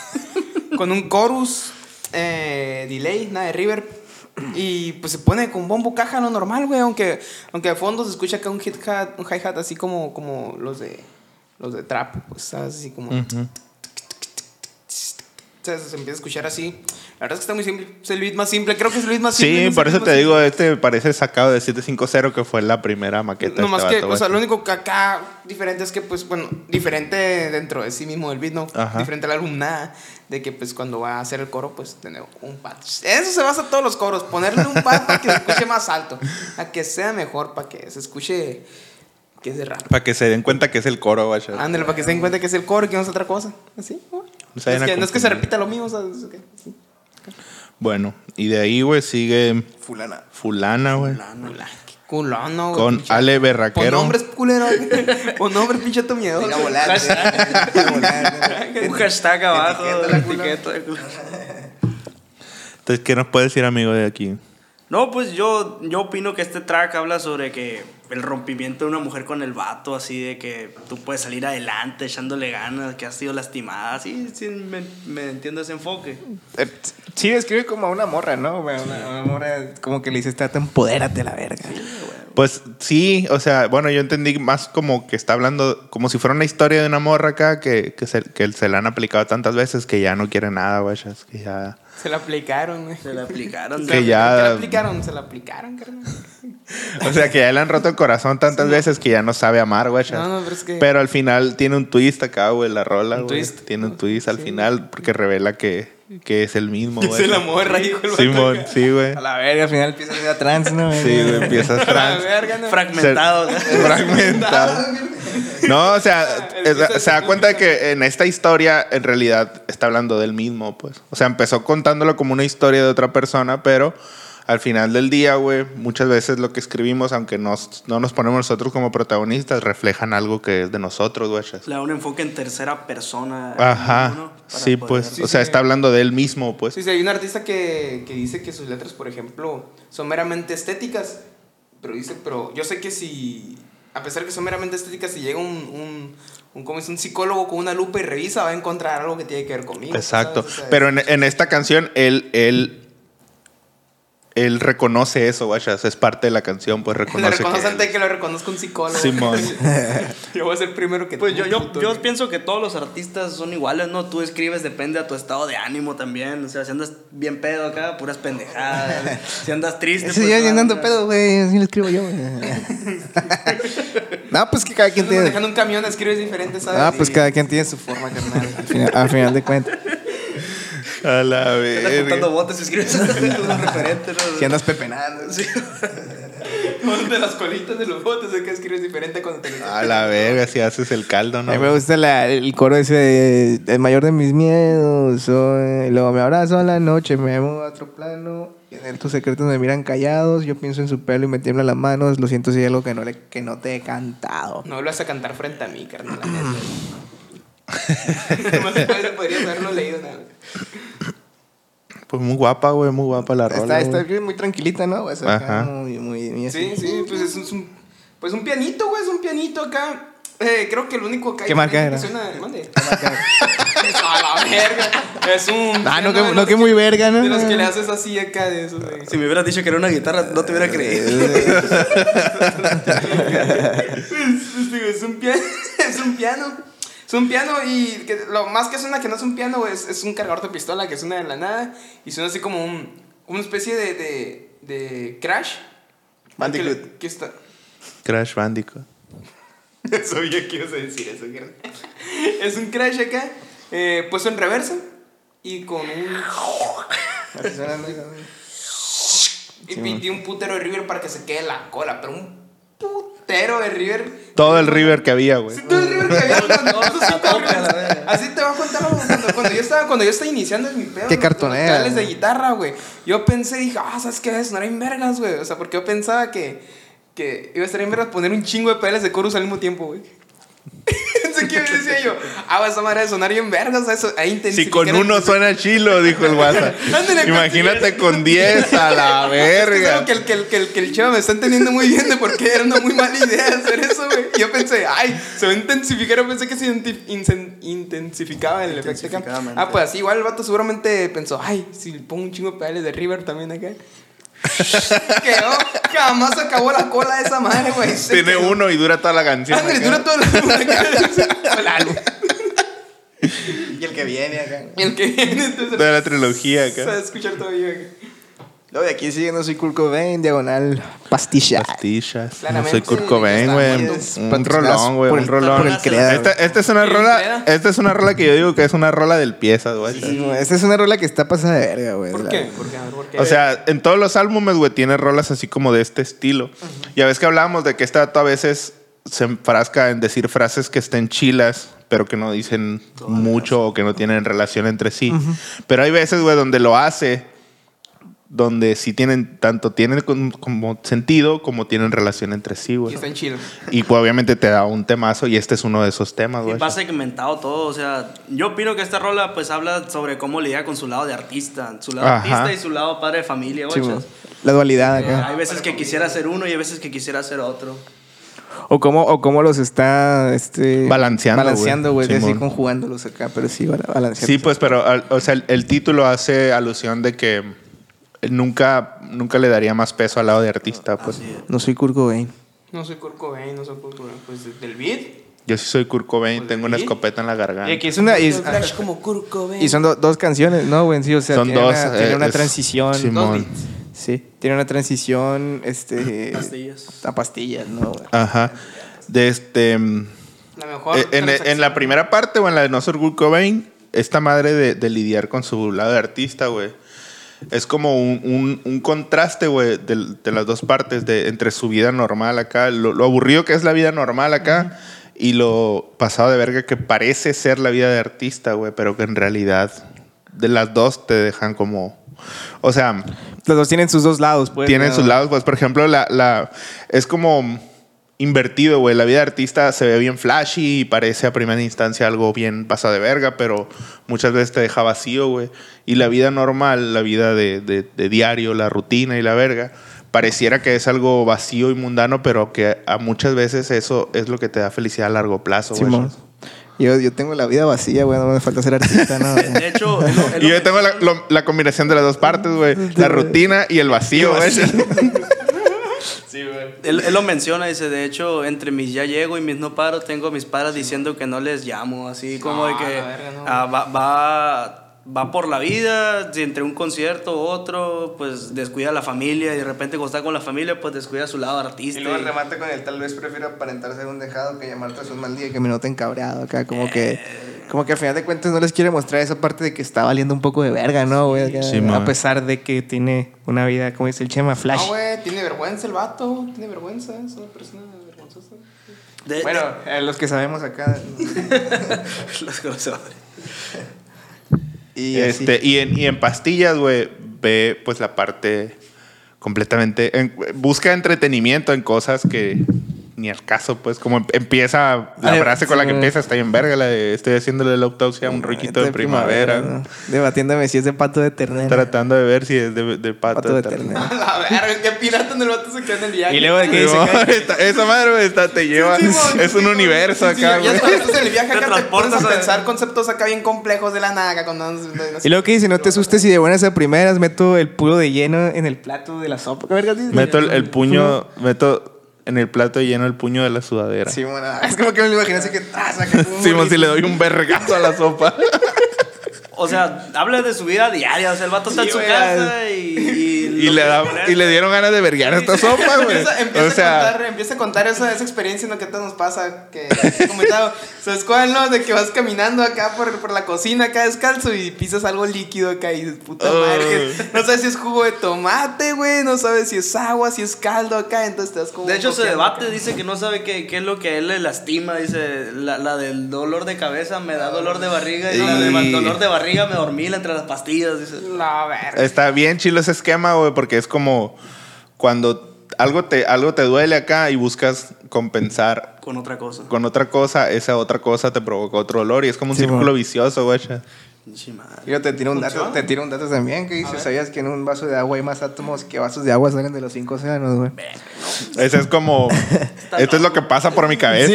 (laughs) con un chorus, eh, delay, nada de river. Y pues se pone con bombo caja lo normal, güey. Aunque, aunque de fondo se escucha acá un hit hat, un hi-hat así como, como los de los de trap, pues ¿sabes? así como.
Ujú.
o sea, se empieza a escuchar así. La verdad es que está muy simple. Es el beat más simple. Creo que es el beat más simple.
Sí,
no sé
por eso te
simple.
digo, este parece sacado de 750, que fue la primera maqueta.
No más
este
que,
vato,
o sea, lo único que acá diferente es que, pues, bueno, diferente dentro de sí mismo del beat, ¿no?
Ajá.
Diferente al álbum, nada. De que, pues, cuando va a hacer el coro, pues, tener un pad. Eso se basa en todos los coros. Ponerle un pad para que se escuche más alto. A que sea mejor, para que se escuche que es de rap.
Para que se den cuenta que es el coro, güey.
Ándale, para que se den cuenta que es el coro y que no es otra cosa. Así, ¿no?
Se
es que, no es que se repita lo mismo, o sea, es que- sí.
Bueno, y de ahí, güey, sigue
Fulana.
Fulana, güey.
Qué culón, güey,
Con
pinche-
Ale Berraquero.
nombres culeros. (laughs) Pon nombres, pinche tu miedo.
Venga (laughs) volar.
Un hashtag abajo,
Etiqueta
la etiqueta.
Entonces, ¿qué nos puede decir, amigo, de aquí?
No, pues yo, yo opino que este track habla sobre que el rompimiento de una mujer con el vato, así de que tú puedes salir adelante echándole ganas, que has sido lastimada. Sí, sí, me, me entiendo ese enfoque.
Eh, Sí, describe como a una morra, ¿no? güey? Una, una morra como que le dices, trata, empodérate la verga.
Pues sí, o sea, bueno, yo entendí más como que está hablando, como si fuera una historia de una morra acá que, que, se, que se la han aplicado tantas veces que ya no quiere nada, güey. es Que ya.
Se la aplicaron, güey.
Se le aplicaron.
Que
Se-
ya-
¿Qué le aplicaron? Se la aplicaron, carnal.
O sea, que ya le han roto el corazón tantas veces que ya no sabe amar, güey.
No, no, pero es que-
Pero al final tiene un twist acá, güey, la rola,
Un
güey.
twist.
Tiene un twist al
Sí.
final porque revela que, que es el mismo, (laughs) güey.
Se la morra, hijo. el
Simón,
acá.
sí, güey.
A la verga, al final empieza a ser trans, ¿no?
Sí, güey, empiezas (laughs)
A la
trans.
verga, no.
Fragmentado. (laughs)
fragmentado. No, o sea, es- se da cuenta de que en esta historia en realidad está hablando del mismo, pues. O sea, empezó contándolo como una historia de otra persona, pero al final del día, güey, muchas veces lo que escribimos, aunque nos- no nos ponemos nosotros como protagonistas, reflejan algo que es de nosotros, güey.
Le da un enfoque en tercera persona.
Ajá. Sí,
poder-
pues.
Sí,
o sea,
sí.
está hablando de él mismo, pues.
Sí, sí, hay un artista que, que dice que sus letras, por ejemplo, son meramente estéticas. Pero dice, pero yo sé que si, a pesar de que son meramente estéticas, si llega un, un, un, ¿cómo es? un psicólogo con una lupa y revisa, va a encontrar algo que tiene que ver conmigo.
Exacto.
O sea,
Pero en, en esta canción, él, él, él reconoce eso, guachas. Es parte de la canción, pues
Le
reconoce
reconoce
que...
antes de que lo reconozca un psicólogo.
Simón. (laughs)
yo voy a ser el primero que...
Pues yo, yo, yo pienso que todos los artistas son iguales, ¿no? Tú escribes, depende de tu estado de ánimo también. O sea, si andas bien pedo acá, puras pendejadas. si andas triste,
Ese
pues,
ya llenando
ah,
pedo, güey. Así lo escribo yo, güey. (laughs) no, pues que cada quien
Andas
tiene.
manejando un camión, escribes diferente, ¿sabes?
Ah, pues
Y-
cada quien tiene su forma, carnal. Al final, al final de cuentas.
A la
Andas juntando
verga.
botes y escribes (laughs) un referente, ¿no?
Si andas pepenando.
Sí. (laughs)
de las colitas de los botes, es que escribes diferente cuando te
A la verga, si haces el caldo,
A mí me
¿no?
gusta la- el coro ese de El mayor de mis miedos. Soy, luego me abrazo a la noche, me muevo a otro plano. Y en tus secretos me miran callados. Yo pienso en su pelo y me tiemblan las manos. Lo siento si hay algo que no, le, que no te he cantado.
No vuelvas a cantar frente a mí, carnal. (clears throat) (laughs) Nomás podrías haberlo leído.
Pues muy guapa, güey, muy guapa la rola.
Está, está
güey.
muy tranquilita, ¿no? Acá
Ajá.
muy, muy, muy así.
Sí, sí, pues es un, pues un pianito, güey, es un pianito acá. Eh, creo que el único que hay
¿Qué marca era?
suena- mande. (laughs) a la verga. Es un.
Ah, no, que,
de
no que muy verga, ¿no?
De los que le haces así acá de esos, güey.
Si me hubieras dicho que era una guitarra, no te hubiera creído. (laughs)
Digo, es un piano. es un piano. Es un piano y que lo más que suena que no es un piano, güey, es, es un cargador de pistola que suena de la nada y suena así como un, una especie de, de, de crash.
Bandicoot.
Que, que está.
Crash Bandicoot.
Sabía que ibas a decir eso. Es un crash acá, eh, puesto en reversa y con un.
Así suena, ¿no?
Y pintí un putero de River para que se quede la cola, pero un putero de River.
Todo el river que había, güey.
Sí, todo el River que había, cuando-. (laughs) Así te voy a contar cuando, cuando yo estaba, cuando yo estaba iniciando en mi pedo.
Qué cartonera,
los de
güey.
guitarra, güey. Yo pensé, dije, ah, ¿sabes qué? Es sonar en vergas, güey. O sea, porque yo pensaba que, que iba a estar en vergas poner un chingo de pedales de chorus al mismo tiempo, güey. (laughs) pensé que decía yo, ah, esa madre de sonar bien verga, o sea, eso, ahí
Si con uno suena chilo, dijo el WhatsApp. (laughs) Imagínate con 10 a la (laughs) verga.
algo que el, que, el, que, el, que el chavo me está entendiendo muy bien de por qué era una muy mala idea hacer eso, güey. Y Yo pensé, ay, se va a intensificar. Yo pensé que se intensificaba el efecto. Ah, pues así, igual el vato seguramente pensó, ay, si le pongo un chingo de pedales de River también acá. (laughs) Quedó, jamás acabó la cola de esa madre, güey. Se
Tiene
quedó.
uno y dura toda la canción. Acá.
dura el el álbum.
Y el que viene acá.
Y el que viene, entonces.
Toda la trilogía
Se va a
acá.
escuchar todavía. acá.
Luego de aquí sigue No Soy Kurt Cobain, diagonal pastilla.
Pastillas. No soy Kurt Cobain, güey. Un rolón, güey.
por
Un
el-
rolón.
por el Creda,
Esta, esta es una
¿El
rola. Esta es una rola que yo digo que es una rola del pieza, güey.
Sí, güey, Esta es una rola que está pasada de verga, güey.
¿Por qué? ¿Por qué? A ver, ¿por qué?
O sea, en todos los álbumes, güey, tiene rolas así como de este estilo. Ya ves que hablábamos de que este dato a veces se enfrasca en decir frases que estén chilas, pero que no dicen mucho o que no tienen relación entre sí. Pero hay veces, güey, donde lo hace, donde sí tienen, tanto tienen como sentido como tienen relación entre sí,
Y
güey.
está en chido.
Y pues obviamente te da un temazo y este es uno de esos temas,
Y
güey.
va segmentado todo, o sea, yo opino que esta rola pues habla sobre cómo lidia con su lado de artista, su lado
Ajá.
artista y su lado padre de familia,
Sí, güey. La dualidad
Eh,
acá.
hay veces que quisiera ser uno y hay veces que quisiera ser otro.
O cómo, o cómo los está este,
Balanceando,
Balanceando,
güey.
Así conjugándolos acá, pero sí, bala- balanceando.
Sí, pues, pero o sea, el, el título hace alusión de que nunca, nunca le daría más peso al lado de artista, pues.
Así es.
No soy Kurt Cobain.
No soy Kurt Cobain, no soy Kurt Cobain. Pues del beat.
Yo sí soy Kurt Cobain,
Pues,
tengo una escopeta en la garganta.
Y aquí es una. Y, es-
Flash como Kurt Cobain.
y son do- dos canciones, ¿no, güey? Sí, o sea,
Son
tiene,
dos,
una,
eh,
tiene una
es-
transición.
Simón.
Dos beats.
Sí, tiene una transición este,
Pastillas.
a pastillas, ¿no? güey?
Ajá. De este. mm,
La mejor.
eh, en, la primera parte o en la de No soy Kurt Cobain, esta madre de, de lidiar con su lado de artista, güey. Es como un, un- un contraste, güey, de, de las dos partes, de, entre su vida normal acá, lo, lo aburrido que es la vida normal acá, y lo pasado de verga que parece ser la vida de artista, güey, pero que en realidad de las dos te dejan como... O sea,
Los dos tienen sus dos lados, pues.
tienen sus lados, pues, por ejemplo, la, la, es como invertido, güey. La vida de artista se ve bien flashy y parece a primera instancia algo bien pasado de verga, pero muchas veces te deja vacío, güey. Y la vida normal, la vida de, de- de diario, la rutina y la verga, pareciera que es algo vacío y mundano, pero que a muchas veces eso es lo que te da felicidad a largo plazo, güey.
Simón. Yo, yo tengo la vida vacía, güey. No me falta ser artista, ¿no? (laughs)
De, de hecho, (laughs)
Y yo tengo la, lo- la combinación de las dos partes, güey. La rutina y el vacío, güey. (laughs)
Él, él lo menciona, dice, de hecho, entre mis ya llego y mis no paro, tengo a mis padres diciendo que no les llamo, así como de
No,
que
la verga, no.
ah, va, va, va por la vida, si entre un concierto u otro, pues descuida a la familia y de repente cuando está con la familia, pues descuida su lado artista.
Y luego
y-
remate con el tal vez prefiero aparentar ser un dejado que llamarte a un mal día y que me noten cabreado acá. Como que, como que al final de cuentas no les quiere mostrar esa parte de que está valiendo un poco de verga, ¿no, güey? Acá,
Sí,
a pesar de que tiene una vida, como dice el Chema, flash.
No, güey, tiene vergüenza el vato. Tiene vergüenza. Es una persona vergonzosa.
de-
bueno, eh, los que sabemos acá. (laughs)
los conocedores.
Y así.
Este, y, en, y en pastillas, güey, ve pues la parte completamente. en- busca entretenimiento en cosas que ni al caso, pues, como em- empieza la
Ay,
frase con la que empieza, está en verga, la de estoy haciéndole la autopsia a un riquito de primavera.
¿no? Debatiéndome si es de pato de ternera.
Tratando de ver si es de, de pato,
Pato de
de ternera.
ternera. (laughs)
A la verga, qué pirata en el vato se queda en el viaje.
Y luego de que dice (laughs)
esa madre está- te lleva.
Sí,
es un universo acá,
Ya
güey.
cuando estás en el viaje acá te pones a pensar conceptos acá bien complejos de la naga. Cuando.
Y luego que dice, no te asustes y de buenas a primeras meto el puro de lleno en el plato de la sopa. ¿Qué vergas dice?
Meto el, el puño, meto en el plato lleno el puño de la sudadera.
Sí, bueno, es como que me lo imaginé así que ah, saca un (laughs)
Simón, si le doy un vergazo a la sopa. (laughs)
O sea, habla de su vida diaria, o sea, el vato está
Sí,
en su casa y...
Y (laughs) le, da, y le dieron ganas de verguear esta sopa, (laughs) güey.
Empieza, empieza
O sea,
a contar, empieza a contar esa, esa experiencia en lo que a todos nos pasa. Que comentado. ¿Sabes cuál, no? De que vas caminando acá por, por la cocina, acá descalzo y pisas algo líquido acá y dices, puta madre. no sabes si es jugo de tomate, güey. No sabes si es agua, si es caldo acá. Entonces te das como.
De hecho, se debate,
acá.
dice que no sabe qué, qué es lo que a él le lastima. Dice, la, la del dolor de cabeza me da dolor de barriga y la
Y-
del dolor de barriga me dormila entre las pastillas. Dice.
La verga.
está bien chilo ese esquema, güey, porque es como cuando algo te, algo te duele acá y buscas compensar
Con otra cosa.
con otra cosa, esa otra cosa te provoca otro dolor y es como un
Sí,
círculo vicioso, güey.
Yo te tiro un dato, te tiro un dato también que dice, ¿sabías que en un vaso de agua hay más átomos que vasos de agua salen de los cinco océanos, güey?
Ese es como, (laughs) esto es lo que pasa por mi cabeza.
Sí,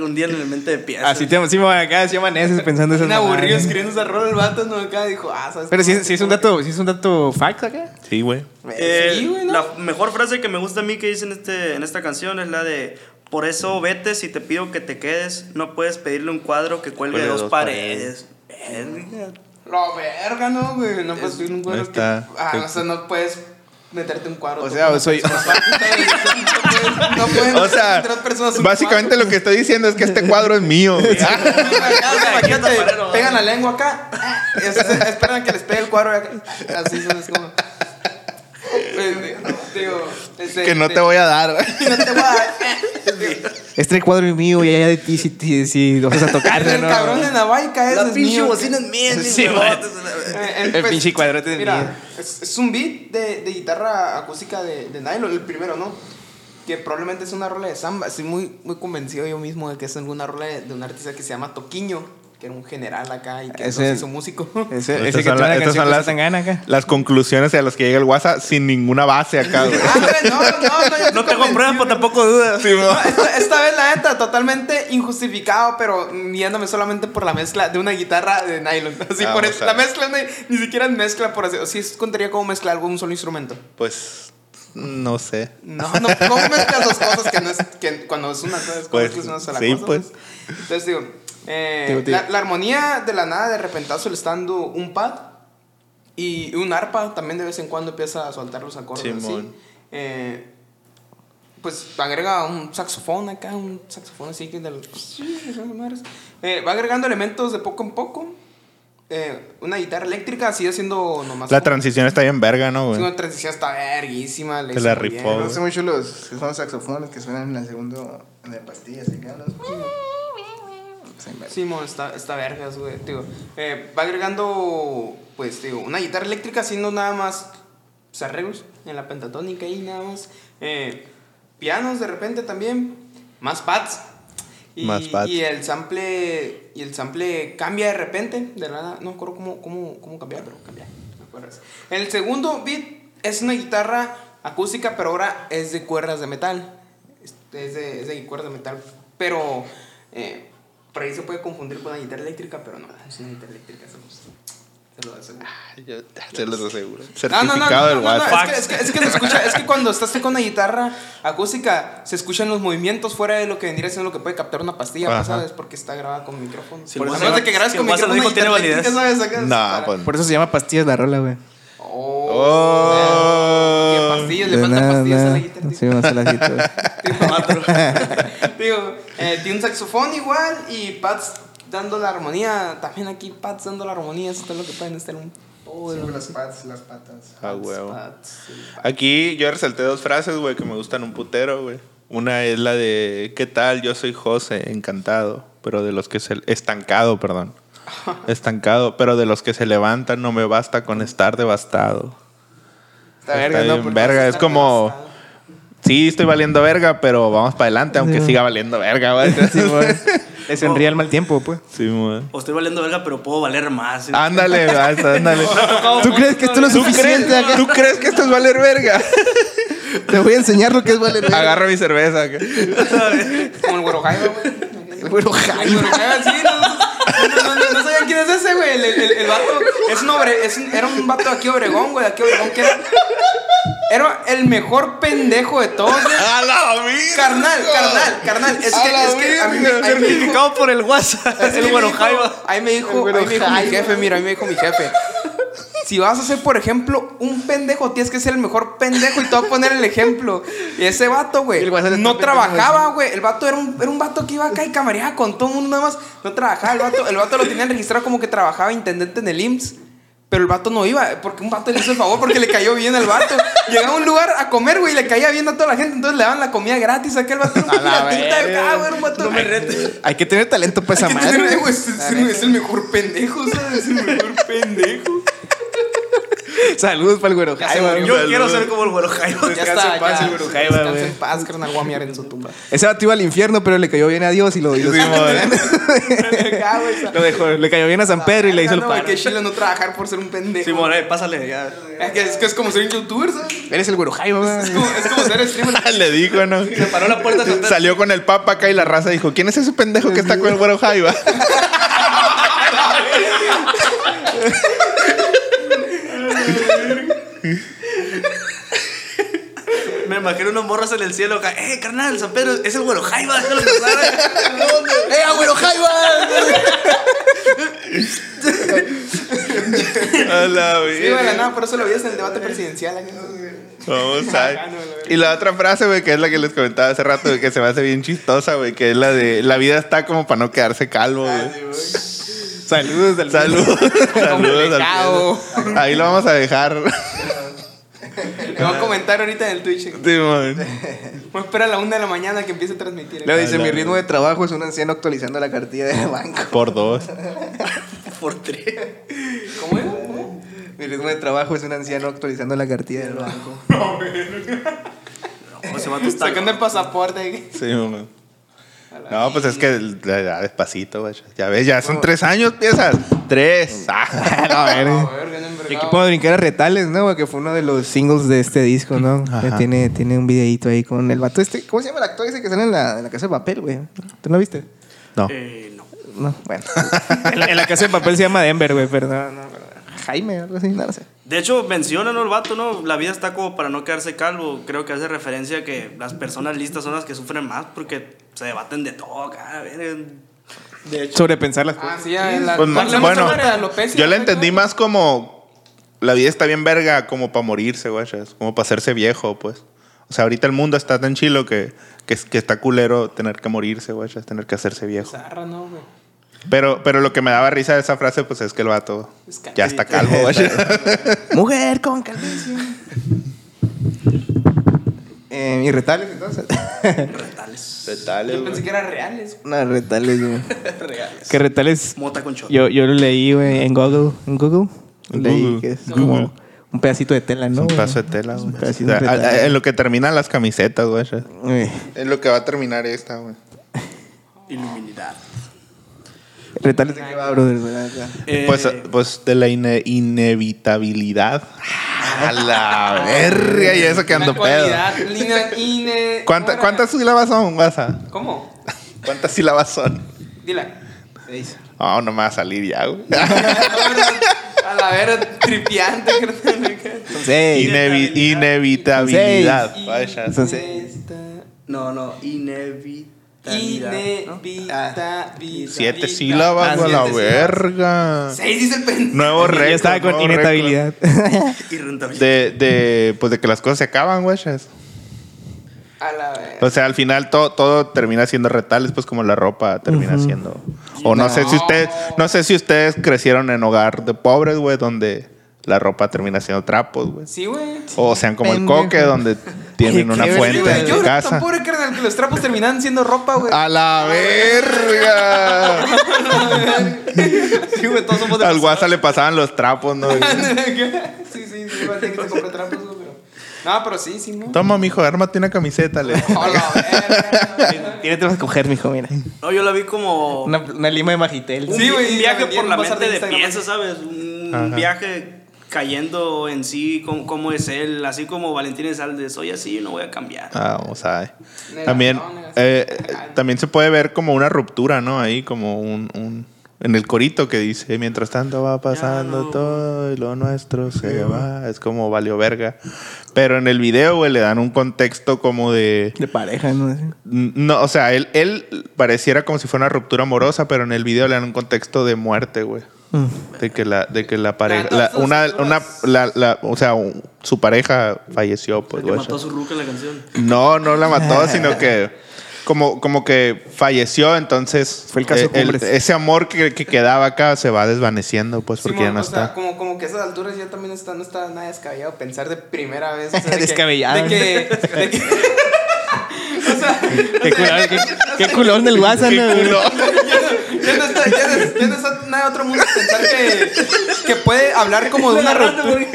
un día en el mente de pieza.
Así te, sí, acá sí amaneces pensando esas
Bien aburrido escribiendo esa rola el vato, no acá dijo, ah, ¿sabes?
Pero si, si es un dato, si es un dato fact acá.
Sí, güey.
Eh,
sí, güey, ¿no?
La mejor frase que me gusta a mí que dice en, este, en esta canción es la de Por eso vete si te pido que te quedes. No puedes pedirle un cuadro que cuelgue de dos, paredes. Verga.
Lo verga, ¿no, güey? No puedes pedir un cuadro
Ahí está.
que... Ah, o sea, no puedes meterte un cuadro.
O sea, soy-
no puedes, no puedes
O sea,
personas
básicamente
cuadro.
lo que estoy diciendo es que este cuadro es mío.
Imagínate, (laughs) pegan la lengua acá. y es- es- esperan que les pegue el cuadro. acá, Así es como. Eh, Digo, este, (laughs)
que no te voy a dar.
No te voy a dar.
Este cuadro es mío y allá de ti si, si, si vas a tocar,
El
¿no?
cabrón de Navaica ese
La
es
pinche
mío.
bocina es mía. es
Sí, El pinche cuadrote de
Mira, es un beat de, de guitarra acústica de, de nylon, el primero, ¿no? Que probablemente es una rola de samba. Estoy muy, muy convencido yo mismo de que es alguna rola de, de un artista que se llama Toquiño, que era un general acá y que
Ese-
hizo músico. (laughs)
Ese,
Estas
ese que
son la- son las-
acá.
Las conclusiones a las que llega el WhatsApp sin ninguna base acá, güey.
Ah, no, no, no,
tengo pruebas, pero tampoco dudas.
No, esta, esta vez la neta, totalmente injustificado, pero guiándome solamente por la mezcla de una guitarra de nylon. (laughs) Así
Vamos
por eso. La mezcla ni, ni siquiera es mezcla, por así. Sí, es- contaría como mezclar algo un solo instrumento.
Pues no sé.
No, no, ¿cómo mezclas dos cosas que no es, que cuando es una cosa, es
Pues,
una sola
sí,
cosa?
pues.
Entonces digo, eh,
Digo, tío.
La, la armonía de la nada de repentazo le está dando un pad y un arpa también de vez en cuando empieza a soltar los acordes así. Eh, pues agrega un saxofón acá, un saxofón así que del... Eh, va agregando elementos de poco en poco. Eh, una guitarra eléctrica sigue siendo nomás...
La
como-
transición está bien verga, ¿no,
Sí,
güey?
una transición está verguísima. le
la rifó,
gustan mucho los, son los saxofones que suenan en el segundo, en el pastillas. acá, los-
Simón, está, está vergas, güey. Digo, eh, va agregando, pues, digo, una guitarra eléctrica haciendo nada más pues, arreglos en la pentatónica y nada más. Eh, pianos de repente también, más pads. Y,
Más pads.
y el sample y el sample cambia de repente, de la nada, no me acuerdo cómo, cómo, cómo cambiar, pero cambia. El segundo beat es una guitarra acústica, pero ahora es de cuerdas de metal. Es es de, es de cuerdas de metal, pero eh, por ahí se puede confundir con una guitarra eléctrica, pero no, es una guitarra eléctrica, se los, se los aseguro.
Yo te los aseguro.
No, no, no,
Certificado
no,
del
no, no,
WhatsApp.
es, que, es, que, es que se escucha, es que cuando estás con una guitarra acústica se escuchan los movimientos fuera de lo que vendría siendo lo que puede captar una pastilla, pues,
Ajá.
¿sabes? Porque está grabada con micrófono.
Si
Por eso que grabes
si
con micrófono
dijo, tiene validez.
¿sabes? Para-
pues.
Por eso se llama pastillas la rola, güey.
Oh,
Oh.
qué pastillas, le
De
falta
nada,
pastillas a la guitarra.
Sí, vamos a la guitarra. (laughs)
Digo, eh, tiene un saxofón igual y Pats dando la armonía. También aquí Pats dando la armonía. Eso es lo que pueden estar un. todo de
las patas, las patas.
Ah, huevo.
Pats, sí.
Aquí yo resalté dos frases, güey, que me gustan un putero, güey. Una es la de ¿Qué tal? Yo soy José, encantado, pero de los que se estancado, perdón. (laughs) Estancado, pero de los que se levantan no me basta con estar devastado.
Está
Está
verga,
bien verga, es como
devastado.
Sí, estoy valiendo verga, pero vamos para adelante, aunque
Sí.
siga valiendo verga, güey. (laughs)
Sí, sonríe (laughs) al mal tiempo, pues.
Sí, güey.
O estoy valiendo verga, pero puedo valer más.
Ándale, (laughs) basta, ándale.
¿Tú crees que esto no es
¿Tú crees,
suficiente acá?
¿Tú crees que esto es valer verga?
Te voy a enseñar lo que es valer verga.
Agarra mi cerveza. acá.
Como el güero Jaiba, güey.
El güero
El
Jaime.
güero Jaiba, sí, no, no, no, no, no sabían quién es ese, güey. El, el, el vato es un obre, es un- era un vato de aquí Obregón, güey, de aquí Obregón, que era, era el mejor pendejo de todos, güey.
¡A la vida!
Carnal, carnal, carnal. Es
A
que,
la
es que a mí,
Certificado por el WhatsApp. (laughs)
es
el Jaiba.
Ahí me dijo, ahí me dijo mi jefe, mira, ahí me dijo mi jefe. Si vas a ser, por ejemplo, un pendejo, tienes que ser el mejor pendejo y te voy a poner el ejemplo. Y ese vato, güey, no trabajaba, güey. El vato era un, era un vato que iba acá y camareaba con todo el mundo nada más. No trabajaba. El vato, el vato lo tenían registrado como que trabajaba intendente en el IMSS. Pero el vato no iba, porque un vato le hizo el favor porque le cayó bien al vato. Llegaba a un lugar a comer, güey, y le caía bien a toda la gente. Entonces le daban la comida gratis a aquel vato. Un piratita de acá, güey, era un vato.
No me retes.
Hay que tener talento para esa
Hay que
madre.
tener, güey, es, es- es el mejor pendejo, ¿sabes? Es el mejor pendejo. (laughs)
Saludos para el güero Jaiba.
Yo quiero ser como el güero Jairo.
Ya está,
en paz,
ya.
el Güero Jaiba, güey.
en paz, carnal. Voy a miar en su tumba.
Ese vato iba al infierno, pero le cayó bien a Dios y lo, y lo,
Ah, esa- (laughs)
lo dejó. Le cayó bien a San Pedro y le hizo el
No,
paro.
Que chile no trabajar por ser un pendejo.
Simón, eh, pásale ya.
Es que es, que es como ser un youtuber, ¿sabes?
Eres el güero Jaiba.
Es como, es como ser streamer. (laughs)
Le dijo, ¿no?
Se paró la puerta.
Salió con el papa acá y la raza dijo, ¿quién es ese pendejo que está con el güero Jaiba?
Imagino unos morros en el cielo acá. Eh, carnal, San Pedro, es el güero Jaiba. (laughs) (laughs)
¡Eh, güero Jaiba! (laughs)
A la
Sí, güey, la
vida.
nada, por eso lo veías en el debate presidencial. acá.
Vamos a Y la otra frase, güey, que es la que les comentaba hace rato, güey, que se me hace bien chistosa, güey, que es la de la vida está como para no quedarse calvo, güey.
Saludos al
Saludos. Saludos al. Ahí lo vamos a dejar.
Me voy a comentar ahorita en el Twitch.
Simón.
Voy a esperar a la una de la mañana que empiece a transmitir.
Luego dice,
A
mi ritmo de trabajo es un anciano actualizando la cartilla de banco.
Por dos. (laughs)
Por tres.
¿Cómo es? ¿Cómo?
Mi ritmo de trabajo es un anciano actualizando la cartilla del banco. (laughs)
O ese vato está.
Sacando el pasaporte.
Sí, mamá. No, pues es que ya, despacito, güey. Ya ves, ya son tres años, piensas. Tres. Ah. (laughs)
A ver,
No, no,
Y
envergado.
aquí puedo brincar a Retales, ¿no? güey? Que fue uno de los singles de este disco, ¿no? Que tiene, tiene un videito ahí con el vato este. ¿Cómo se llama el actor ese que sale en la, en la casa de papel, güey? ¿Tú no lo viste?
No.
Eh, no.
No, bueno. (laughs) en, la, en la casa de papel se llama Denver, güey, pero no, no. Jaime, algo así, no lo sé.
De hecho, menciona, ¿no? El vato, ¿no? La vida está como para no quedarse calvo. Creo que hace referencia a que las personas listas son las que sufren más porque se debaten de todo ven. De hecho,
Sobrepensar las
Ah,
cosas.
sí, ya. La,
Pues, bueno, yo
la
entendí más como la vida está bien verga, como para morirse, güey, es como para hacerse viejo, pues. O sea, ahorita el mundo está tan chilo que, que, es- que está culero tener que morirse, güey, es tener que hacerse viejo.
Zarra, no, güey.
Pero, pero lo que me daba risa de esa frase, pues es que el vato
Es
ya está calvo, güey. (laughs)
Mujer con calvicie. eh, ¿Y retales entonces?
retales.
Yo pensé que eran reales.
no, retales, güey. (laughs)
Reales.
Que retales.
Mota con.
Yo, yo lo leí, güey, en Google. ¿En Google? Leí
Google.
que es
Google.
como un pedacito de tela, ¿no?
Un pedazo de tela, güey.
Un pedacito
O
de
sea, en lo que terminan las camisetas, güey.
Güey.
En lo que va a terminar esta, güey.
Iluminidad.
Retales de qué va, brother.
Eh,
Pues, pues de la ine- inevitabilidad. A la verga, y eso que ando
La
pedo.
cualidad, lina- ine-
¿Cuánta-. ¿Cuántas sílabas son, WhatsApp?
¿Cómo?
¿Cuántas sílabas son?
Dila.
Oh, no me va a salir ya, güey. (laughs)
A la vera, tripiante.
Seis.
Inevi- inevitabilidad.
Seis.
Vaya.
Son seis.
No, no, inevitabilidad.
Inevitabilidad.
Siete sílabas,
Ah,
güey, a la verga.
Seis dice el pendejo.
Nuevo
Yo
récord.
estaba con inestabilidad. (laughs)
De, de, pues de que las cosas se acaban, güey.
A la vera.
O sea, al final todo, todo termina siendo retales, pues como la ropa termina siendo. O no, sé si ustedes, no sé si ustedes crecieron en hogar de pobres, güey, donde la ropa termina siendo trapos, güey.
Sí, güey.
O sean como el coque, donde tienen una fuente
güey.
en
Yo
su
tan
casa.
pobre, carnal, que los trapos terminaban siendo ropa, güey.
¡A la verga!
Sí, güey, todos somos de
Al WhatsApp le pasaban los trapos, ¿no? (laughs)
sí, sí, sí. igual tiene que se comprar trapos, güey, pero... No, pero sí, sí, ¿no?
Toma, mijo, ármate una camiseta, le.
A la verga.
Tiene que escoger, mijo, mira.
No, yo la vi como
Una, una lima de Magitel.
un,
Sí, güey,
un viaje por la mente
de
piensa, ¿sabes? Un
Ajá.
viaje cayendo en sí, cómo, cómo es él, así como Valentín Elizalde, soy así, no voy a cambiar.
Ah, vamos a ver.
Negación,
También, eh, eh, también se puede ver como una ruptura, ¿no? Ahí como un, un- en el corito que dice, mientras tanto va pasando
no.
todo y lo nuestro se va. Es como valió verga. Pero en el video, güey, le dan un contexto como de...
De pareja, ¿no?
No, o sea, él, él pareciera como si fuera una ruptura amorosa, pero en el video le dan un contexto de muerte, güey.
Mm.
De que la, de que la pareja, la- una, una, la, la- o sea, un- su pareja falleció, pues,
que mató a su ruca en la canción.
No, no la mató, (laughs) sino que como, como que falleció, entonces
Fue el caso
eh, ese amor que, que quedaba acá se va desvaneciendo, pues, porque ya no
o sea,
está.
como, como que a esas alturas ya también está, no está nada descabellado pensar de primera vez. O sea, de que-
Descabellado.
De que, de que- o sea, (laughs)
Qué culón, qué, qué culón del WhatsApp, ¿no?
ya no está, ya no, ya no está nada de otro mundo pensar que, que puede hablar (laughs) como de una ruptura.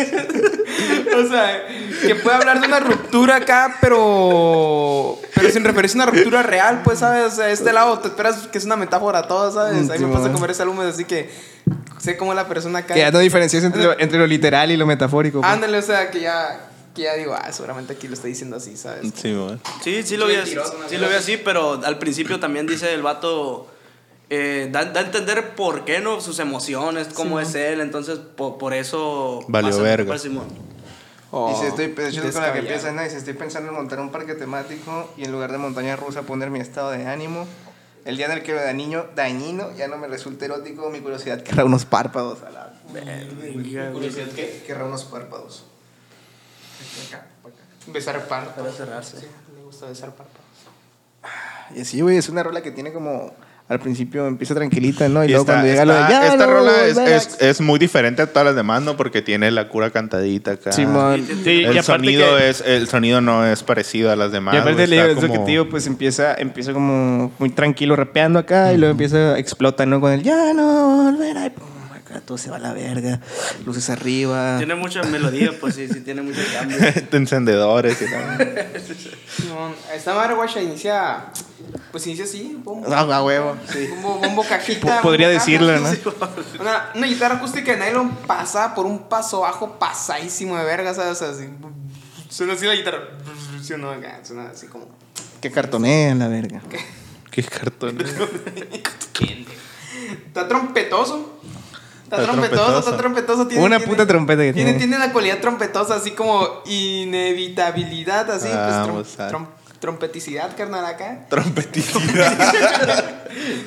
O sea, que puede hablar de una ruptura acá, pero. Pero sin referirse a una ruptura real, pues, ¿sabes? O sea, este lado te esperas que es una metáfora todo, ¿sabes? A mí me pasa con varios álbumes, así que sé cómo la persona acá.
Que ya no diferencias entre lo, entre lo literal y lo metafórico. pues.
Ándale, o sea, que ya. Que ya digo, ah, seguramente aquí lo está diciendo así, ¿sabes?
Sí.
Sí, sí lo vi así. Sí lo vi así, pero al principio también dice el vato. eh, da, da a entender por qué, ¿no? Sus emociones, cómo es él. Entonces, po- por, eso.
Valió verga.
Oh,
Dice, estoy, de con la que empieza, ¿no? Dice, estoy pensando en montar un parque temático y en lugar de montaña rusa poner mi estado de ánimo. El día en el que me da niño dañino ya no me resulta erótico, mi curiosidad querrá unos párpados. A la verga. curiosidad que querrá unos párpados.
Acá, acá. Besar párpados.
Para cerrarse.
Sí, me gusta besar párpados.
Y así, güey, es una rola que tiene como... Al principio empieza tranquilita, ¿no? Y,
Y
luego
esta,
cuando llega lo de...
esta-
"Ya
esta
no,
rola es,
volver a-".
es, es muy diferente a todas las demás, ¿no? Porque tiene la cura cantadita acá.
Simón.
Sí,
Sí,
el sonido
que-
es el sonido no es parecido a las demás.
Y aparte le digo, lo que
como-
te digo, pues empieza, empieza como muy tranquilo rapeando acá y luego empieza, explota, ¿no? Con el ya no volverá y pum, acá todo se va a la verga, luces arriba.
Tiene mucha melodía, pues sí, sí, tiene mucho cambio. (laughs)
de encendedores y tal. (laughs)
Esta madre guacha inicia. Pues inicia así, bombo.
Ah, a huevo, sí.
Bombo, bombo cajita.
Po- podría
bombo
decirlo, ¿no?
Una, una guitarra acústica de nylon pasa por un paso bajo pasadísimo de verga, ¿sabes? O sea, así. Suena así la guitarra. Sí, no, acá, suena así como.
Que cartonea la verga.
Qué cartón. (laughs)
Está trompetoso. Está, trompetoso, está trompetoso. Tiene,
Una
tiene-
puta trompeta que
tiene.
tiene.
Tiene la cualidad trompetosa, así como inevitabilidad, así.
Ah,
pues,
vamos a ver.
trom- trom- trompeticidad, carnal, acá.
Trompetita.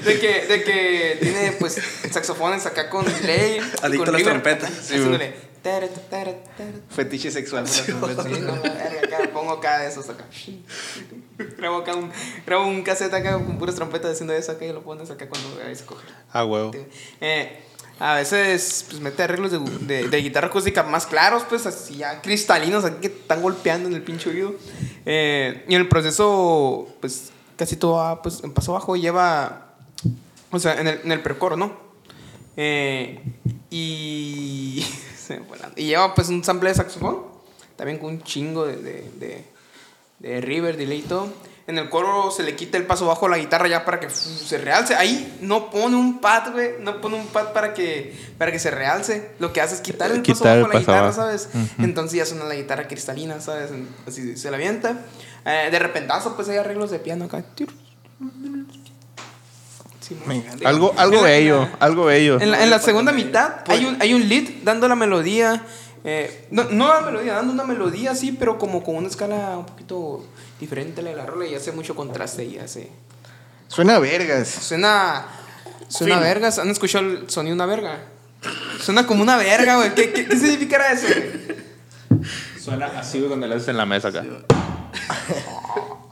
De que, de que tiene pues saxofones acá con delay. (laughs)
Adicto
con
a las trompetas.
haciéndole tarat, tarat, tarat.
Fetiche sexual. por la trompeta.
Sí, no, acá pongo acá de esos acá. Grabo acá un, grabo un cassette acá con puras trompetas haciendo eso acá y lo pones acá cuando ahí se coge.
Ah, huevo.
Eh, a veces pues mete arreglos de, de, guitarra acústica más claros, pues así ya cristalinos aquí que están golpeando en el pinche oído. Eh, y en el proceso, pues casi todo va, pues en paso bajo lleva, o sea, en el, en el precoro, ¿no? Eh, y, (laughs) y lleva pues un sample de saxofón, también con un chingo de, de, de, de river, delay y todo. En el coro se le quita el paso bajo a la guitarra ya para que se realce. Ahí no pone un pad, güey. No pone un pad para que, para que se realce. Lo que hace es quitar el paso
Quitar
bajo a
el
la
paso
guitarra,
abajo.
¿sabes? Entonces ya suena la guitarra cristalina, ¿sabes? Así se la avienta. Eh, de repentazo, pues hay arreglos de piano acá. Sí.
Algo, algo
En la-
bello, algo bello.
en la, en la segunda mitad hay un, hay un lead dando la melodía. eh, no, no la melodía, dando una melodía así, pero como con una escala un poquito diferente a la de la rola y hace mucho contraste y hace.
Suena a vergas.
Suena. Suena vergas. ¿Han escuchado el sonido una verga? Suena como una verga, güey. ¿Qué, qué, qué significará eso, güey?
Suena así cuando lo haces en la mesa acá.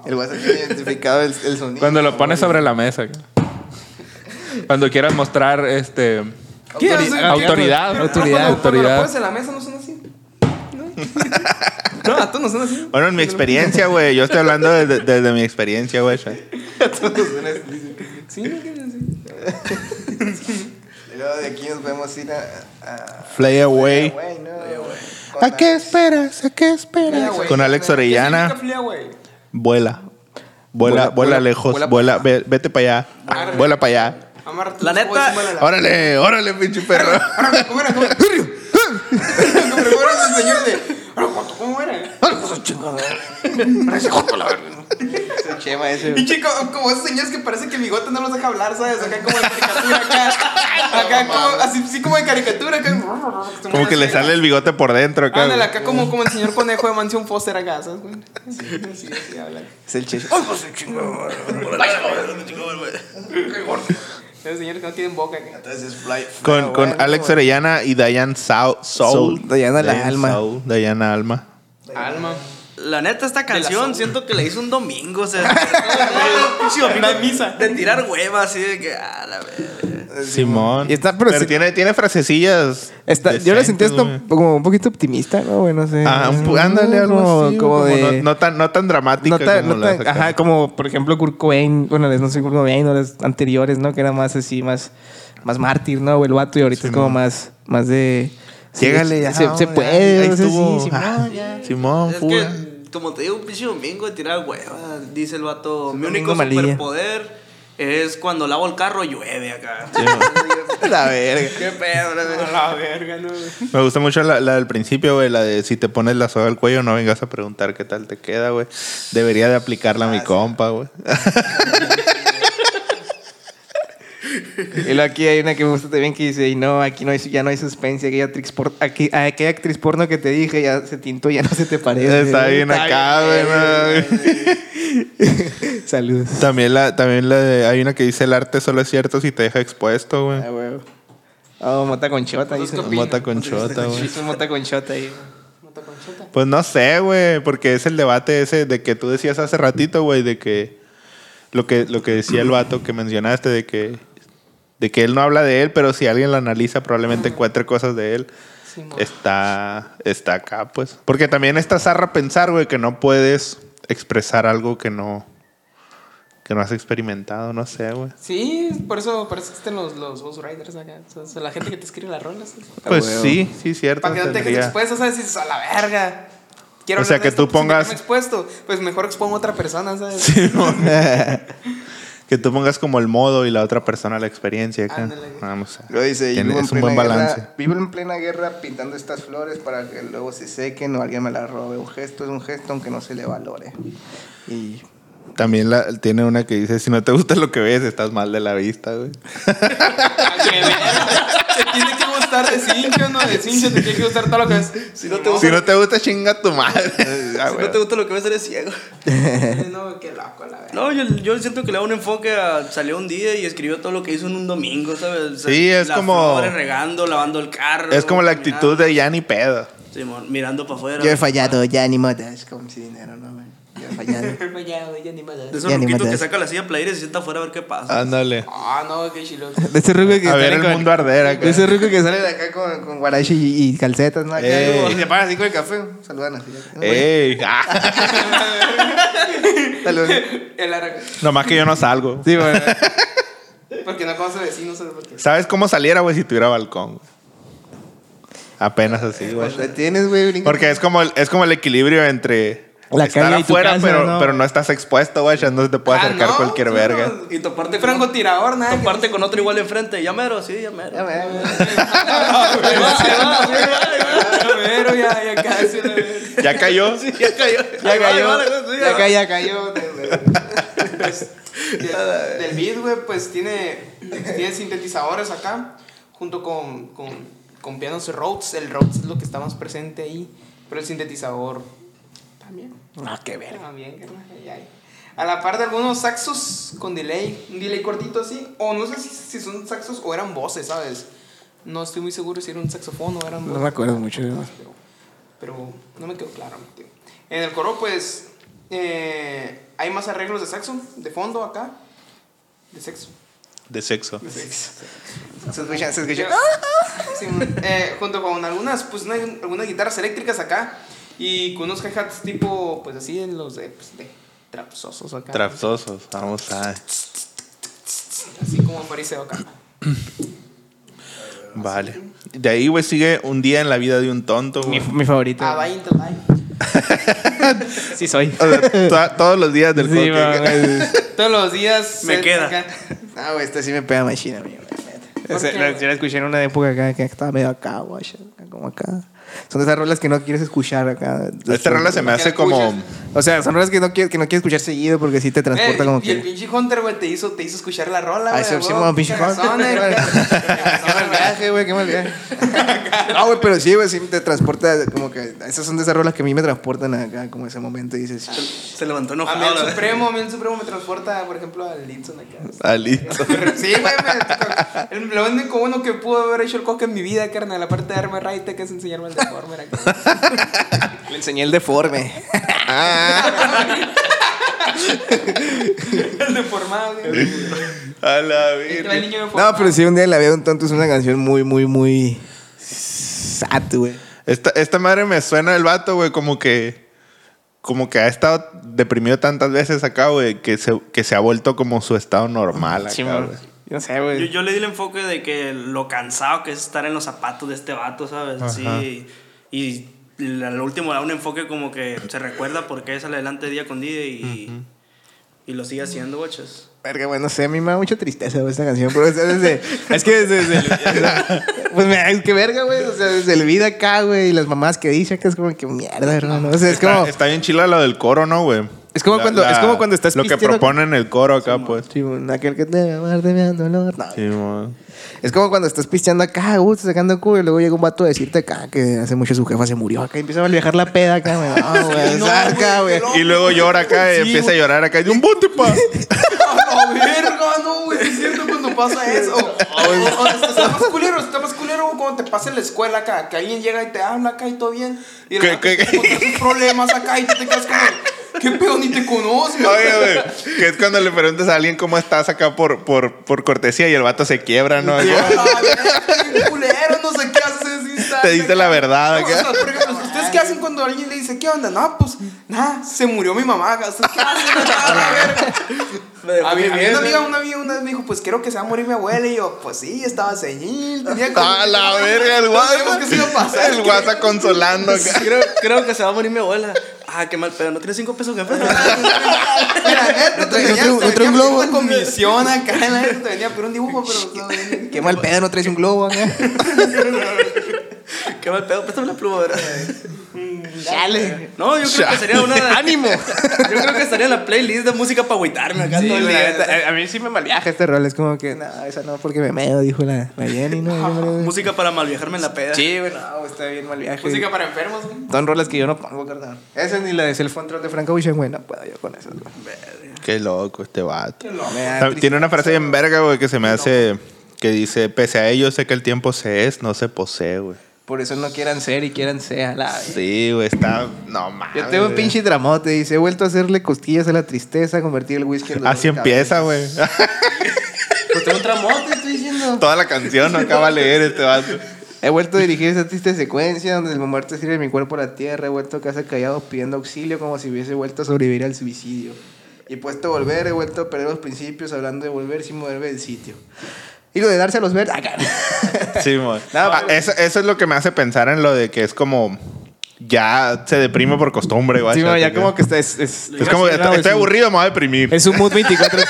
El WhatsApp tiene identificado el, el sonido.
Cuando lo pones sobre la mesa. acá. Cuando quieras mostrar este
¿Qué?
Autori-
autoridad,
pero-
autoridad,
ah, cuando- Cuando
autoridad.
lo pones en la mesa no suena. No, no a todos no suena así.
Bueno, en mi experiencia, güey. Yo estoy hablando desde, desde mi experiencia, güey.
Sí, no tiene así.
Y luego de aquí nos podemos ir a. a
Fly away.
No. Con
¿A qué esperas? ¿A qué esperas?
Fly away.
Con Alex
¿Qué
Orellana.
away?
Vuela. Vuela,
Vuela,
lejos.
vuela
Vuela,
pa'
ve- vete para allá.
Arre.
Vuela para allá.
La neta-
Órale, órale, pinche perro.
Ahora, ¿Cómo era? ¿Cómo era? Como señor de. "Ahora, Joto, ¿Cómo era? (laughs)
Ese chema ese.
Y chico, como esos señores que parece que el bigote no los deja hablar, ¿sabes? Acá como de caricatura, acá. (laughs) Acá como, así, sí como de caricatura, acá.
Como que le sale el bigote por dentro acá.
Ándale,
güey.
acá como, como el señor conejo de Mansión Foster acá, ¿sabes? güey? Así, así, así habla.
Es el checho.
Esos señores que no tienen boca acá.
Entonces, fly.
Con, con Alex Orellana y Diane Soul. Soul.
Soul. Diana la Alma.
Soul, Diana Alma.
Alma.
La neta, esta canción siento que la hizo un domingo, o sea. (laughs)
Una misa.
De tirar huevas, así de que, ah, la verga.
Simón.
Y está, pero sí-
tiene, tiene frasecillas.
Está, yo la sentí
güey.
como un poquito optimista, ¿no? Güey, no sé.
Ah, un ándale, algo
como,
así.
como
como
de.
no, no tan, no tan dramática
no tan-
como
no
las
tan- ajá, como por ejemplo Kurt Cobain, bueno, les- no sé Kurt Cobain o los anteriores, ¿no? Que era más así, más, más mártir, ¿no? O el vato y ahorita
Sí,
es como
mo.
más, más de,
Llégale ya.
se- puede,
Ahí estuvo.
sí, Simón,
Ah,
ya.
Simón,
Es
fuga.
que, como te digo, un pinche domingo de tirar hueva. Dice el vato, mi único
malilla".
superpoder es cuando lavo el carro llueve acá. (laughs)
La verga.
Qué pedo, la verdad.
A la verga, no, güey.
Me gusta mucho la, la del principio, güey, la de si te pones la soga al cuello no vengas a preguntar qué tal te queda, güey. Debería de aplicarla a mi compa, güey. (laughs) (laughs)
Y luego aquí hay una que me gusta también que dice, y no, aquí no hay, ya no hay suspense, aquella actriz, por, aquí, aquella actriz porno que te dije ya se tintó, ya no se te parece.
Está bien acá. (laughs)
Saludos.
También la, también la de, hay una que dice el arte solo es cierto si te deja expuesto, güey.
Ah, güey. Oh, mota con chota. Dice.
Mota con chota, güey.
Hizo mota con chota ahí.
Mota conchota.
Pues no sé, güey, porque es el debate ese de que tú decías hace ratito, güey, de que lo que lo que decía el vato que mencionaste de que de que él no habla de él, pero si alguien lo analiza probablemente encuentre cosas de él.
Sí.
Está está acá, pues. Porque también está zarra pensar, güey, que no puedes expresar algo que no que no has experimentado, no sé, güey.
Sí, por eso, por eso existen los, los ghostwriters acá. O sea, la gente que te escribe las rolas.
Pues
huevo.
sí, sí, cierto.
Para que no te dejes expuesto, ¿sabes? Dices, a la verga. Quiero
O sea,
de
que tú
esto, pues, sin
pongas-
dejarme expuesto. Pues mejor expongo a otra persona, ¿sabes?
Sí, no. (laughs) que tú pongas como el modo y la otra persona la experiencia acá. Vamos a.
Lo dice, y
Tiene-
vivo en
es un buen
plena
balance.
guerra- vivo en plena guerra pintando estas flores para que luego se sequen o alguien me las robe. Un gesto es un gesto aunque no se le valore. Y
También la, tiene una que dice, si no te gusta lo que ves, estás mal de la vista, güey. (laughs) (laughs)
Te tiene que gustar de cincho, ¿no? De cincho te tiene que gustar todo lo que ves.
Si no te gusta,
Si no te gusta, chinga tu madre. (laughs) Ah,
si no te gusta lo que ves, eres ciego. (laughs)
No, qué loco, la verdad.
No, yo, yo siento que le da un enfoque a salió un día y escribió todo lo que hizo en un domingo, ¿sabes? O sea,
Sí, es
las
como-
flores regando, lavando el carro.
Es como la actitud de ya ni pedo.
Simón, mirando para afuera.
yo he fallado, ya ni modas, como si dinero, no, güey. Yo he fallado. (laughs)
Ya, ya ni más.
De esos
Ya
ruquitos que saca la silla player y se sienta afuera a ver qué pasa.
Ándale.
Ah, no, qué chilo.
De ese ruco que
A ver
sale
el
con-
mundo arder acá.
De ese ruco que sale de acá con, con guarache y, y calcetas, ¿no? Acá, y se paran así con el café. Saludan así.
Ey, (laughs) ah. (laughs)
Saludos.
Nomás que yo no salgo.
Sí, bueno.
Porque no conoce vecinos, ¿sabes por qué?
¿Sabes cómo saliera, güey, si tuviera balcón? Apenas así, güey.
Pues, la tienes, güey.
Porque es como el, es como el equilibrio entre
La
estar afuera,
casa,
pero,
¿no?
pero no estás expuesto, güey. No te puede
Ah,
acercar
no,
cualquier
sí,
verga.
no.
Y toparte con,
Francotirador, nada.
toparte con otro igual enfrente. Ya mero, sí, ya mero.
Ya.
Pero (laughs) ya, ya casi. la verga.
Ya cayó.
Sí, ya cayó.
Ya cayó. Ya cayó, ya cayó.
Del- Del beat, güey, pues tiene, tiene sintetizadores acá, junto con, con, con pianos Rhodes. El Rhodes es lo que está más presente ahí, pero el sintetizador también.
Ah, qué
hay. A la par de algunos saxos con delay, un delay cortito así, o no sé si, si son saxos o eran voces, ¿sabes? No estoy muy seguro si era un saxofón o eran
No
voces.
me acuerdo mucho. güey.
Pero, pero no me quedó claro. tío. En el coro, pues, eh, hay más arreglos de saxo, de fondo acá, de sexo.
De sexo.
Se escucha, se escucha.
Sí, eh, junto con algunas, pues, una- algunas guitarras eléctricas acá y con unos hi-hats tipo, pues, así, en los de, pues, de trapsosos acá.
Trapsosos. Vamos a.
Así como fariseo acá.
Vale. De ahí, güey, sigue un día en la vida de un tonto,
Mi,
güey.
mi favorito.
Ah, Life. (laughs)
Sí, soy.
O sea, to- todos los días del
Sí,
coque.
güey. (laughs)
Todos los días.
Me queda.
acá.
Ah, güey, esta sí me pega machina, amigo.
¿Por
O sea,
qué,
la,
güey?
yo la escuché en una época acá que estaba medio acá, güey. Como acá. Son de esas rolas que no quieres escuchar acá.
Esta rola se me
¿Por qué
hace como.
O sea, son rolas que no quieres, que no quieres escuchar seguido porque sí te transporta
Eh,
como
y el
que.
pinche Hunter, güey, te hizo, te hizo escuchar la rola,
Ah,
güey.
sí, pinche Hunter,
eh,
güey. (laughs) Qué mal viaje, güey, qué mal viaje. (laughs) No, güey, pero sí, güey, sí te transporta como que. Esas son de esas rolas que a mí me transportan acá, como ese momento y dices.
Se levantó
A mí
enojado.
el Supremo, a mí el Supremo me transporta, por ejemplo, al Linson acá.
Ah, listo. (laughs)
Sí, güey, me- el- lo único bueno que pudo haber hecho el coque en mi vida, carnal, la parte de darme raite, que es enseñarme el deformer acá. (laughs)
Le enseñé el deforme. (laughs)
el deformado, güey.
A la
el niño deformado.
No, pero sí, un día la vida de un tonto es una canción muy, muy, muy. Sad, güey.
Esta, esta madre me suena el vato, güey, como que. Como que ha estado deprimido tantas veces acá, güey, que se, que se ha vuelto como su estado normal acá,
Sí,
güey.
No sé,
Yo,
güey.
yo le di el enfoque de que lo cansado que es estar en los zapatos de este vato, ¿sabes? Sí. Y al último da un enfoque como que se recuerda por qué sale adelante día con día y, y lo sigue haciendo, guachas.
Verga, güey, no sé, a mí me da mucha tristeza güey, esta canción, pero sea, desde, es que desde, desde el, pues me es que verga, güey, o sea, desde el vida acá, güey, y las mamás que dicen que es como que mierda, hermano, o sea, es como,
Está, está bien chila lo del coro, ¿no, güey?
Es como cuando- es como cuando estás
Lo que proponen el coro acá, pues.
Sí, aquel que te va a de mi dolor, no,
Sí, mon.
Es como cuando estás pisteando acá, gusto, sacando culo, y luego llega un vato a decirte acá que hace mucho su jefa se murió acá y empieza a viajar la peda acá, güey. No, (laughs) güey,
no,
saca,
güey, qué
Y luego llora acá y
Sí,
empieza a llorar acá. Y un bote, pa. (laughs)
¡A verga! No, güey, es cierto cuando pasa eso. (laughs) O, o- o está más culero, está más culero cuando te pasa en la escuela acá, que alguien llega y te habla acá y todo bien. Y
¿Qué-
de
qué-
encuentras tus problemas acá y tú te quedas como, ¿qué pedo? Ni te conozco.
Oye. Que es cuando le preguntas a alguien cómo estás acá por, por, por cortesía y el vato se quiebra, ¿no?
Culero, no sé qué haces
Te dice la verdad, acá.
Sea, por ejemplo, ¿ustedes qué hacen cuando alguien le dice, ¿qué onda? No, pues, nada, se murió mi mamá. ¿Ustedes qué hacen? A la verga. A mí, a mí una amiga, una amiga una vez me dijo, pues quiero que se va a morir mi abuela. Y yo, pues sí, estaba señil. Tenía como-
A la verga, el
No sabíamos qué se iba a
guasa.
pasar.
El guasa consolando acá.
Creo, creo que se va a morir mi abuela. Ah, qué mal pedo. ¿No tienes cinco pesos que (laughs)
Mira, te
otro
venía
globo.
una comisión acá. la neta, Te venía por un dibujo, pero... no,
Qué mal pedo, no traes un globo acá. (laughs)
Qué mal pedo. Préstame la pluma, ¿verdad?
Chale.
No, yo creo que sería una de...
¡Ánimo! (laughs)
Yo creo que estaría en la playlist de música para agüitarme acá
Sí,
todo el día.
a- a mí sí me malviaja este rol. Es como que, no, esa no, porque me meo, dijo la, la Jenny, ¿no? (laughs) Me-
Música para malviajarme en la peda.
Sí, güey, no, está bien mal viaje.
Música para enfermos, güey.
Son rolas que yo no pongo, carnal. Esa ni la de Self Control de Franco Ocean, güey, no puedo yo con esas, güey.
Qué loco este vato.
Me da
Tiene una frase bien verga, güey, que se me hace. Que dice: Pese a ello, sé que el tiempo se es, no se posee, güey.
Por eso no quieran ser y quieran ser. La...
Sí, güey, está. No mames.
Yo tengo un pinche dramote. Dice, he vuelto a hacerle cosquillas a la tristeza, convertir el whisky en dolor
Así
de cabeza".
empieza, güey.
Pues tengo un dramote, estoy diciendo.
Toda la canción no acaba de leer este vato.
He vuelto a dirigir esa triste secuencia donde el muerte sirve mi cuerpo a la tierra. He vuelto a casa callado pidiendo auxilio como si hubiese vuelto a sobrevivir al suicidio. Y puesto a volver, he vuelto a perder los principios hablando de volver sin moverme del sitio. Y lo de darse a los verdes. (laughs) acá.
Sí.
No,
Ah,
pero-
eso, eso es lo que me hace pensar en lo de que es como. Ya se deprime por costumbre, güey.
Sí, ya como que está. Es, es,
Es como, estoy,
es
estoy
un-
aburrido, me voy a deprimir.
Es un mood 24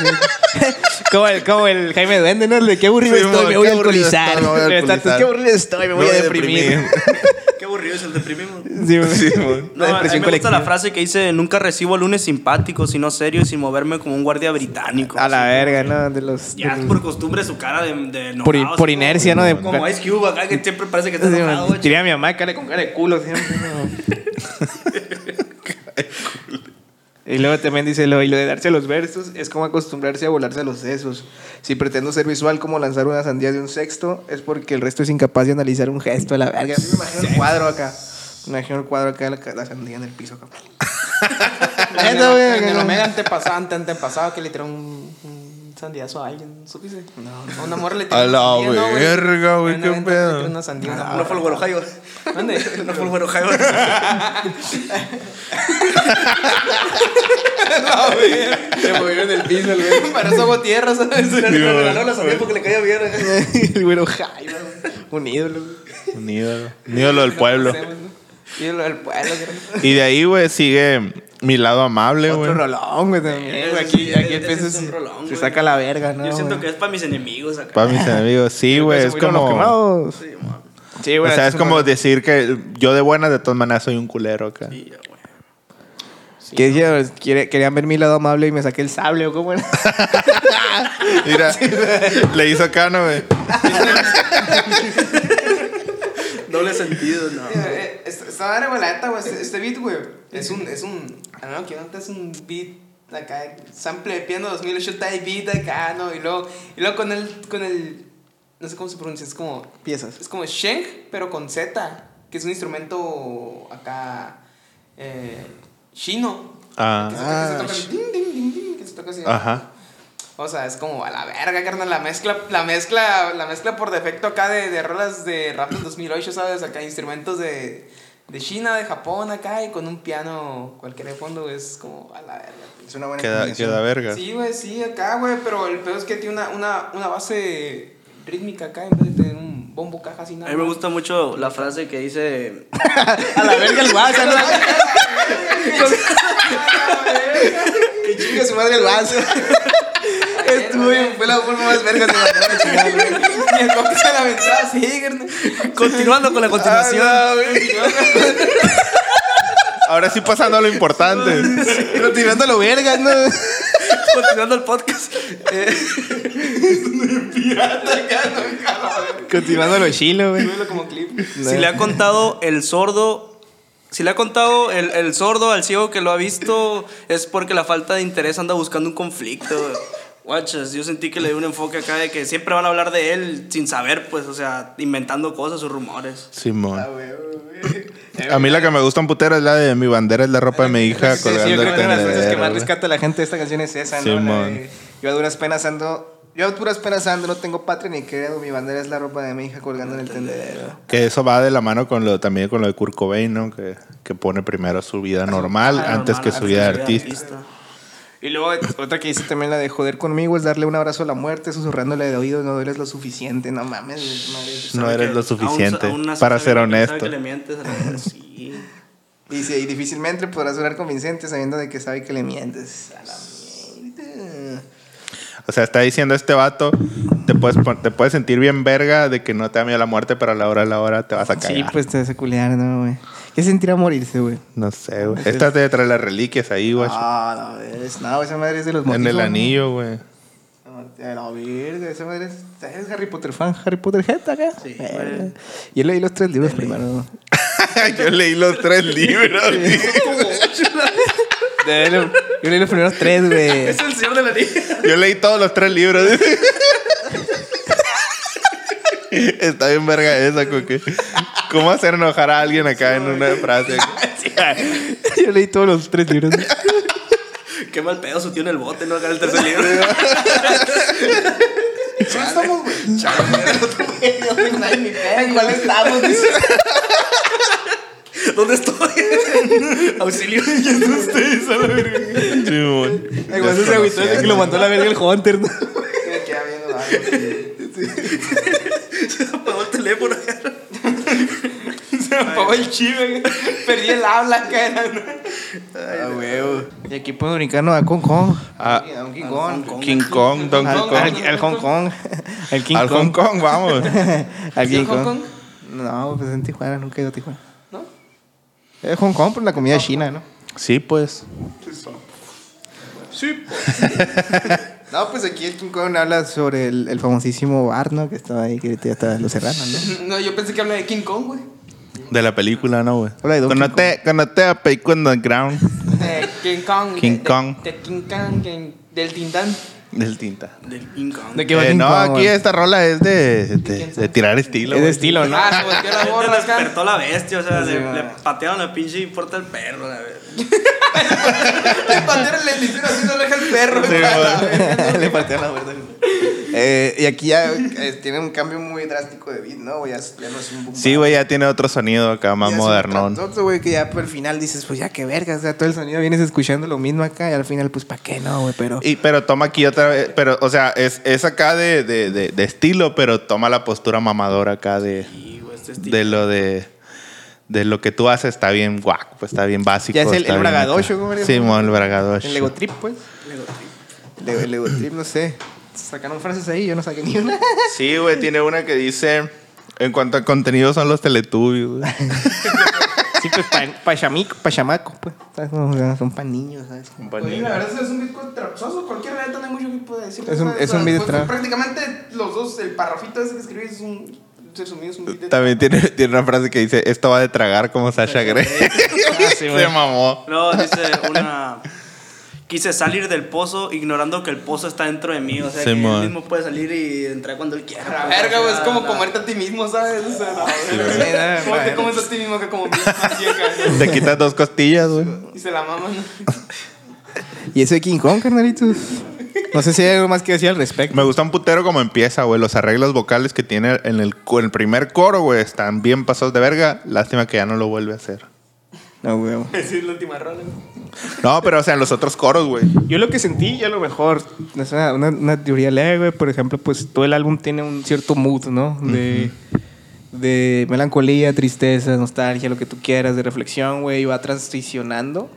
(laughs) como, el, como el Jaime Duende, ¿no? De qué aburrido
Sí,
estoy, me voy a
aburrido
alcoholizar. Qué aburrido estoy, me voy a deprimir. (laughs)
Qué aburrido es el deprimimos.
Sí, güey.
Sí.
No,
La
a mí me gusta la frase que dice, nunca recibo lunes simpático, sino serio y sin moverme como un guardia británico.
A la verga, ¿no? De los.
Ya
de-
es por costumbre su cara de, de
Por-
enojado,
por
así
inercia,
como-
¿no? De-
como Ice Cube acá, que siempre parece que está
Sí,
enojado.
Diría a mi mamá, cara con cara de culo siempre. (laughs) y luego también dice lo, y lo de darse a los versos es como acostumbrarse a volarse a los sesos. Si pretendo ser visual como lanzar una sandía de un sexto, es porque el resto es incapaz de analizar un gesto a la verga. Me imagino el cuadro acá. Me imagino el cuadro acá, la, la sandía en el piso acá. (laughs)
En
Neta, güey,
el- en. Omega antepasado, ante- antepasado que le tiró un, un sandiazo a alguien, ¿supiste? No, A una morra le tiró
A la
sandía, ¿no,
verga, güey,
un
qué
evento
pedo.
Le una sandía.
No fue el güero Jairo.
¿Dónde? (laughs)
No fue el güero Jairo.
Se movió en el piso, (laughs) (laughs) el güey. Para eso hago tierra, ¿sabes?
Le regaló la sandía porque le caía bien.
el un ídolo. güey.
Un ídolo. Un ídolo del pueblo.
Y lo del pueblo,
Y de ahí, güey, sigue mi lado amable, güey.
Otro rolón, güey, también. güey. Aquí, aquí el se,
rolón,
se
güey.
saca la verga, ¿no?
Yo siento que es para mis enemigos acá.
Para mis enemigos. Sí, (laughs) güey, es como...
Sí,
O sea, es como decir que yo de buenas, de todas maneras, soy un culero acá.
Sí, ya, güey.
Querían ver mi lado amable y me saqué el sable o cómo era. (laughs)
Mira, (laughs) le hizo acá, ¿no, güey?
Doble sentido, no.
Eh, esta madre, güey, la neta, güey, este, este beat, güey, es un, es un, know, que no es un beat acá, sample de piano 2008 type beat acá, ¿no? Y luego, y luego con el, con el, no sé cómo se pronuncia, es como,
Piezas.
es como Sheng, pero con Z, que es un instrumento acá, eh, chino.
Ah,
Que se toca,
Ah,
que se toca, ding, ding, ding, ding, que se toca así.
ajá.
O sea, es como a la verga, carnal. La mezcla, la mezcla, la mezcla por defecto acá de, de rolas de rap del 2008, ¿sabes? Acá instrumentos de, de China, de Japón acá y con un piano cualquiera de fondo es como a la verga.
Es una buena
Queda, queda verga.
Sí, güey, sí, acá, güey, pero el pedo es que tiene una, una, una base rítmica acá en vez de tener un bombo caja así
A
nada.
mí me gusta mucho la frase que dice. (laughs)
A la verga el vaso, ¿no? (laughs) (laughs) Que chingue su madre el vaso. Estuvo fue la forma más verga de mandar a chingar, güey.
Y el compa se la aventaba así.
Continuando con la continuación.
Ah, no, güey.
Ahora sí pasando a lo importante.
Continuando lo vergas, ¿no?
continuando el podcast. Eh,
Continuando lo chilo, güey.
Como clip.
si le ha contado el sordo. Si le ha contado el, el sordo al ciego que lo ha visto, es porque la falta de interés anda buscando un conflicto. Guachas, yo sentí que le di un enfoque acá de que siempre van a hablar de él sin saber, pues, o sea, inventando cosas o rumores.
Simón.
Ah.
A mí la que me gusta un putero es la de mi bandera es la ropa de mi hija
Sí, sí, yo
colgando
creo
el
que una de las frases que
tendedero,
más rescata a la gente de esta canción es esa, ¿no? La de, yo a duras penas ando... Yo a duras penas ando, no tengo patria ni credo, mi bandera es la ropa de mi hija colgando en el tendedero.
Que eso va de la mano con lo también con lo de Kurt Cobain, ¿no? Que, que pone primero su vida normal
Ah,
antes
normal,
que su vida de artista.
Y luego otra que dice también la de joder conmigo es darle un abrazo a la muerte, susurrándole de oído, no dueles lo suficiente, no mames, madre.
No eres lo suficiente para ser honesto.
que le mientes a la- Sí.
Dice, y difícilmente podrás sonar convincente sabiendo de que sabe que le mientes. A la mierda.
O sea, está diciendo este vato, te puedes, te puedes sentir bien verga de que no te da miedo la muerte, pero a la hora de la hora te vas a cagar.
Sí, pues te vas a culiar, ¿no, güey? ¿Qué sentirá morirse, güey?
No sé, güey. Esta te trae las reliquias ahí, güey.
Ah, no, ves. No, esa madre es de los
en el
motivos,
anillo, güey.
la verga, esa madre es, es Harry Potter fan, Harry Potter head acá.
Sí,
Eh. Yo leí los tres libros primero. (laughs)
Yo leí los tres libros.
Yo leí los primeros tres, güey.
Es el señor de la niña.
Yo leí todos los tres libros. Está bien verga esa, con que... ¿Cómo hacer enojar a alguien acá en una frase?
Yo leí todos los tres libros.
Qué mal pedo su tío en el bote, no acá en el tercer libro.
estamos, güey? ¿En cuál estamos? Dice.
¿Dónde estoy? Auxilio. ¿Quién es ustedes a la verga?
Simón.
Igual se agüitó que lo mandó a la verga el Hunter, ¿no?
Me queda viendo algo. (laughs) (laughs)
Se apagó el teléfono.
Se me apagó el chive. Perdí el habla, cara.
Ah, huevo. Y aquí puedo brincarnos a Kong Kong.
Ah.
a King Kong.
King Kong, Donkey
Al,
Kong.
al- (laughs) al Hong Kong. Al King
Al
Kong.
Hong Kong, vamos.
Al
¿Sí,
King
en Hong
Kong. No, pues en Tijuana, nunca he ido a Tijuana.
¿No?
Es Hong Kong por la comida china, ¿no?
Sí, pues.
Sí.
No, pues aquí el King Kong habla sobre el, el famosísimo bar, ¿no? Que estaba ahí, que ahorita ya está los serranos, ¿no? (laughs)
No, yo pensé que hablaba de King Kong, güey.
De la película, ¿no, güey?
Habla de Donkey
Cuando te, cuando te apeico en the ground
De King Kong.
King
de-
Kong.
De, King Kong, del Tintán.
Del tinta.
Del.
¿De qué va
Eh, no, aquí esta rola es de, de, de tirar estilo.
Es de estilo, ¿no?
Ah, se volteó la
Le
borra
despertó la bestia, o sea,
Sí,
le, le patearon la pinche y porta el perro, la. (laughs)
Le patearon la bendición así no le deja el perro.
Sí. (laughs)
Le partieron la verdad. Eh, y aquí ya eh, tiene un cambio muy drástico de beat, ¿no? Ya, ya no es un boom
Sí, güey, ya tiene otro sonido acá, más modernón.
tratoso, güey, que ya por el final dices, pues ya qué verga, o sea, todo el sonido vienes escuchando lo mismo acá y al final, pues, ¿para qué no, güey? Pero.
Y, pero toma aquí otra vez, pero, o sea, es, es acá de, de, de, de estilo, pero toma la postura mamadora acá de,
güey, este estilo.
de lo de, de lo que tú haces está bien guac, pues está bien básico.
Ya es el- el bragadocho. ¿cómo
Sí, el bragadocho.
El Lego Trip, pues. Lego, el Lego Trip, no sé. Sacaron frases ahí, yo no saqué ni una.
Sí, güey, tiene una que dice, en cuanto a contenido son los teletubbies, güey. (laughs)
Sí, pues, pa, pa chamico, pa chamaco, pues. ¿sabes? O sea, son pa niños, ¿sabes?
Oye, la verdad es un beat trapsoso. Cualquier neta no hay mucho que pueda decir.
Es un-
O sea,
es un beat
pues,
trap.
Prácticamente los dos, el parrafito ese que escribí es un. Resumido, es un beat de
También tiene, tiene una frase que dice, esto va de tragar como Sasha Grey. (laughs) Se mamó.
No, dice una. Quise salir del pozo ignorando que el pozo está dentro de mí. O sea, que
Simón.
él mismo puede salir y entrar cuando él quiera.
La
pues,
verga, güey, es como
la-
comerte a ti mismo, ¿sabes? O sea.
Sí, nada,
¿Cómo te comes a ti mismo que como?
Te quitas dos costillas, güey.
Y se la maman. (laughs)
¿Y eso de King Kong, carnalitos? No sé si hay algo más que decir al respecto.
Me gusta un putero como empieza, güey. Los arreglos vocales que tiene en el, en el primer coro, güey, están bien pasados de verga. Lástima que ya no lo vuelve a hacer.
No, güey. (laughs)
Es la última rola.
No, pero o sea, en los otros coros, güey.
Yo lo que sentí, yo a lo mejor, es una, una, una teoría leve, güey. Por ejemplo, pues todo el álbum tiene un cierto mood, ¿no? De, de melancolía, tristeza, nostalgia, lo que tú quieras, de reflexión, güey. Y va transicionando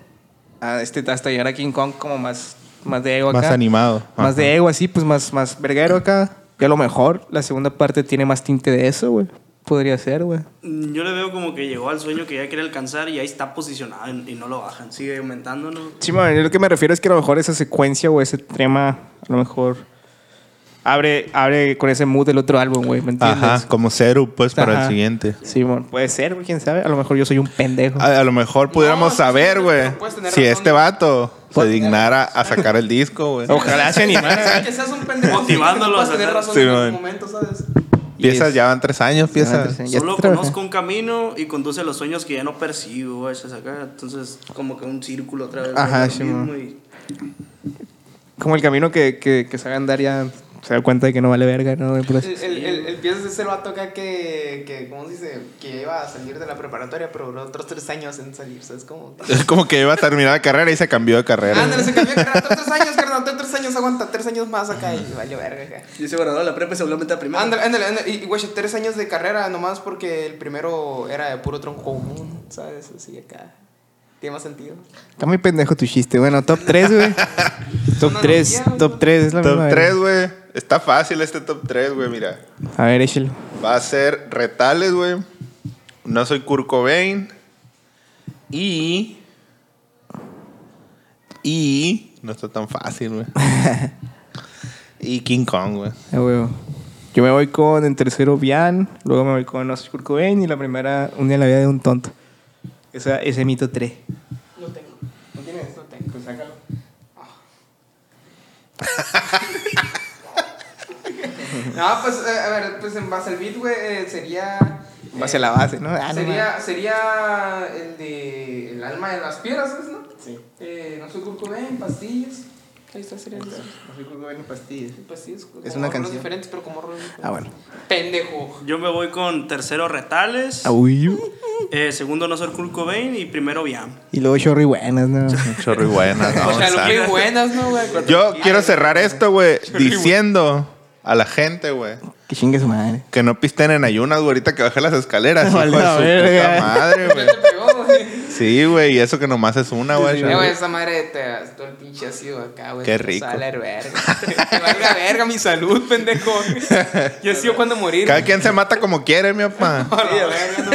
a este, hasta llegar a King Kong como más, más de ego acá.
Más animado.
Más
Ajá.
de ego, así, pues más, más verguero acá. Y a lo mejor la segunda parte tiene más tinte de eso, güey. Podría ser, güey.
Yo le veo como que llegó al sueño que ya quiere alcanzar y ahí está posicionado y no lo bajan. Sigue aumentando, ¿no?
Sí, man, yo lo que me refiero es que a lo mejor esa secuencia o ese tema, a lo mejor abre, abre con ese mood del otro álbum, güey, ¿me entiendes?
Ajá, como Ceru, pues, para el siguiente.
Sí, man, puede ser, güey, quién sabe. A lo mejor yo soy un pendejo.
A, a lo mejor pudiéramos saber, güey, si
razón.
este vato se dignara a sacar el disco, güey.
Ojalá se animara.
Que seas un pendejo.
Motivándolo a
tener razón
Sí,
en algún momento, ¿sabes?
Piezas,
es-
ya van tres años, piezas.
tres años. Ya
Solo
trabajando.
conozco un camino y conduce los sueños que ya no persigo, güey, se saca. Entonces, como que un círculo otra vez.
Ajá, sí,
y-
Como el camino que, que, que sabe andar ya se da cuenta de que no vale verga, ¿no?
El, el, el, el piensas es el vato acá que, que, ¿cómo se dice? Que iba a salir de la preparatoria, pero duró otros tres años en salir, ¿sabes cómo?
Es como que iba a terminar la carrera y se cambió de carrera.
Ándale, se cambió de carrera, otros tres años, carnal, otros tres años, aguanta, tres años más acá y vale verga acá.
Y se graduó la prepa y se volvió a meter a primero.
Ándale, ándale, ándale, y güey, tres años de carrera nomás porque el primero era de puro tronco común, ¿sabes? Así acá. Tiene más sentido.
Está muy pendejo tu chiste. Bueno, top 3, güey. (laughs) top
Una
3,
analogía,
top 3 es la
Top
misma
3,
verga.
güey. Está fácil este top 3, güey, mira.
A ver, échalo.
Va a ser Retales, güey. No soy Kurt Cobain. Y... Y... No está tan fácil, güey. (laughs) y King Kong, güey.
Ah, huevo. Yo me voy con en tercero Bian, luego me voy con No soy Kurt Cobain y la primera Un día en la vida de un tonto. Esa, ese mito 3.
No tengo. ¿No tienes? No tengo. Pues sácalo. No, pues, eh, a ver, pues en base al beat, güey, eh, sería...
Base a la base, ¿no? Ah, no
sería, sería el de El alma de las piedras, ¿sabes, no?
Sí.
Eh, no soy Kurt Cobain, pastillas. Ahí está,
No soy Kurt Cobain pastillas.
pastillas.
Es
como
una canción.
diferentes, pero como rolas
Ah, bueno.
Pendejo.
Yo me voy con tercero Retales,
Ah, uy.
eh, segundo No Ser Kurt Cobain y primero Biam.
Y luego Chorri buenas, ¿no?
Chorri buena. no, (laughs)
o sea, lo que buenas, ¿no, güey? (laughs)
Yo quiero cerrar esto, güey, (laughs) diciendo a la gente, güey,
que chingue su madre.
que no pisten en ayunas, güey, ahorita que baje las escaleras. hijo de su puta madre, güey.
Te.
Sí, güey, y eso que nomás es una, güey.
Eh, güey, esa madre te todo el pinche ácido acá, güey.
Qué
te
rico.
Sale verga. Que (laughs) valga verga mi salud, pendejo. Yo he sido cuando morir.
Cada quien se mata como quiere, mi papá. (laughs)
No.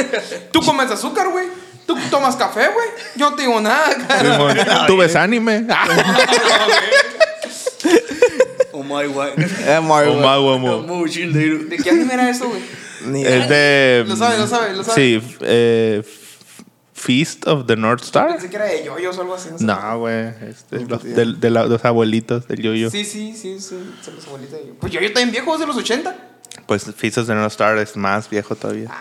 Tú comes azúcar, güey. Tú tomas café, güey. Yo no te digo nada, cara.
Tú ves anime. (laughs)
Oh my god.
Mario,
Oh,
güey.
ma, guamo.
¿De qué anime era eso, güey?
Ni-
Es de.
Lo sabe, lo sabe, lo sabe.
Sí, eh, Feast of the North Star.
Pensé que era de yoyos o algo así.
No, güey. Este, los, del- de la- los abuelitos del yo-yo.
Sí, sí, sí, sí. Son los abuelitos de yo. Pues yo, yo también viejo, es de los 80.
Pues Feast of the North Star es más viejo todavía.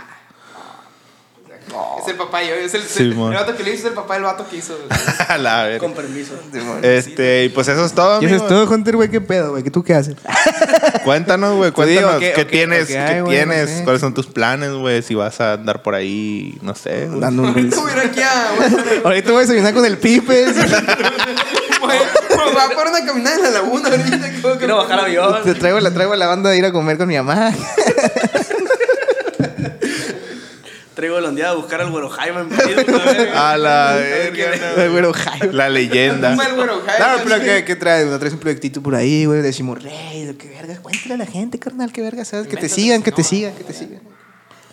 Es el papá yo. Es el,
Sí,
el, el vato que le hizo es el papá del vato que hizo. (laughs)
La.
Con permiso.
Este, y pues eso es todo,
Y eso es todo, Hunter, güey. ¿Qué pedo, güey? ¿Qué tú qué haces? (laughs)
Cuéntanos, güey,
digo,
cuéntanos
¿qué-
tienes,
qué? No
tienes, cuáles son tus planes, güey, si vas a andar por ahí, no sé.
Dando un (laughs) Ahorita voy a desayunar con el Pipes.
va por una caminada en la laguna ahorita.
Quiero bajar avión.
Te traigo, la traigo a la banda de ir a comer con mi mamá.
Traigo el día a buscar al güero Jaime a. (laughs)
A la
ver qué-
verga,
El güero Jaime.
no. La leyenda.
Claro, pero ¿qué, qué traes? ¿No traes un proyectito por ahí, güey? Decimos, rey, que verga. Cuéntale a la gente, carnal, qué verga, ¿sabes? Que te sigan, que te
no.
sigan, que te sigan.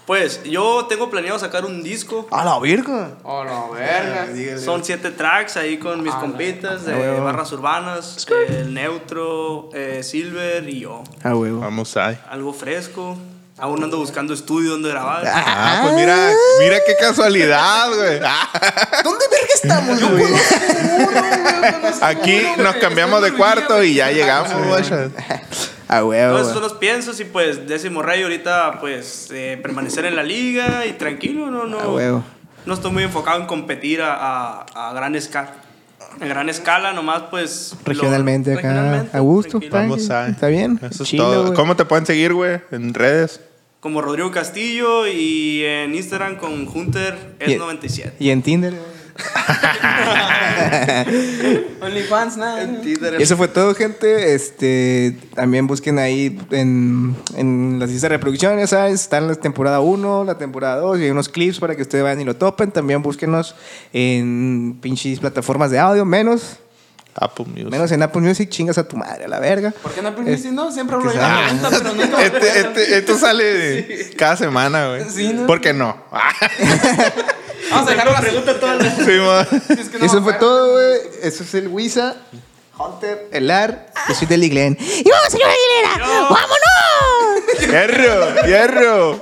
Pues yo tengo planeado sacar un disco.
¡A la virga!
Oh, no, verga.
Son siete tracks ahí con mis compitas de
huevo.
barras urbanas, el Neutro, eh, Silver y yo.
Ah, huevo.
Vamos ahí.
Algo fresco. Aún ando buscando estudio donde grabar.
Ah, pues mira, mira qué casualidad, güey. Ah,
¿Dónde verga estamos, güey?
Aquí nos cambiamos de cuarto y ya llegamos, güey.
Ah, (laughs) huevo.
Todos esos
güey.
son los piensos y pues décimo rey ahorita pues eh, permanecer en la liga y tranquilo, no, no.
Ah, huevo.
No estoy muy enfocado en competir a, a, a gran escala. en gran escala, nomás pues... lo-
Regionalmente acá.
regionalmente,
a gusto.
Vamos a.
Está bien.
Eso es
Chilo,
todo. ¿Cómo te pueden seguir, güey? En redes.
Como Rodrigo Castillo y en Instagram con Hunter
Y-
S97.
Y en Tinder. (laughs) (laughs)
OnlyFans, nada.
Y eso fue todo, gente. Este, también busquen ahí en, en las listas de reproducción, ya sabes, están la temporada 1, la temporada 2 y hay unos clips para que ustedes vayan y lo topen. También búsquenos en pinches plataformas de audio, menos,
Apple Music.
menos en Apple Music, chingas a tu madre, a la verga.
¿Por qué no aprendiste? No, siempre hablo
sea-
la pregunta, pero nunca me
Este, este- esto sale (laughs) cada semana, güey.
Sí, ¿no?
¿Por qué no? (laughs)
Vamos a dejarlo así.
Pregunta todas las...
Sí, mo. (laughs)
Es que no
Eso fue todo, güey. Eso es el Wisa, Hunter, el Ar, yo soy Deli Glenn. ¡Y vamos, señora Aguilera! ¡Vámonos!
¡Hierro! ¡Hierro!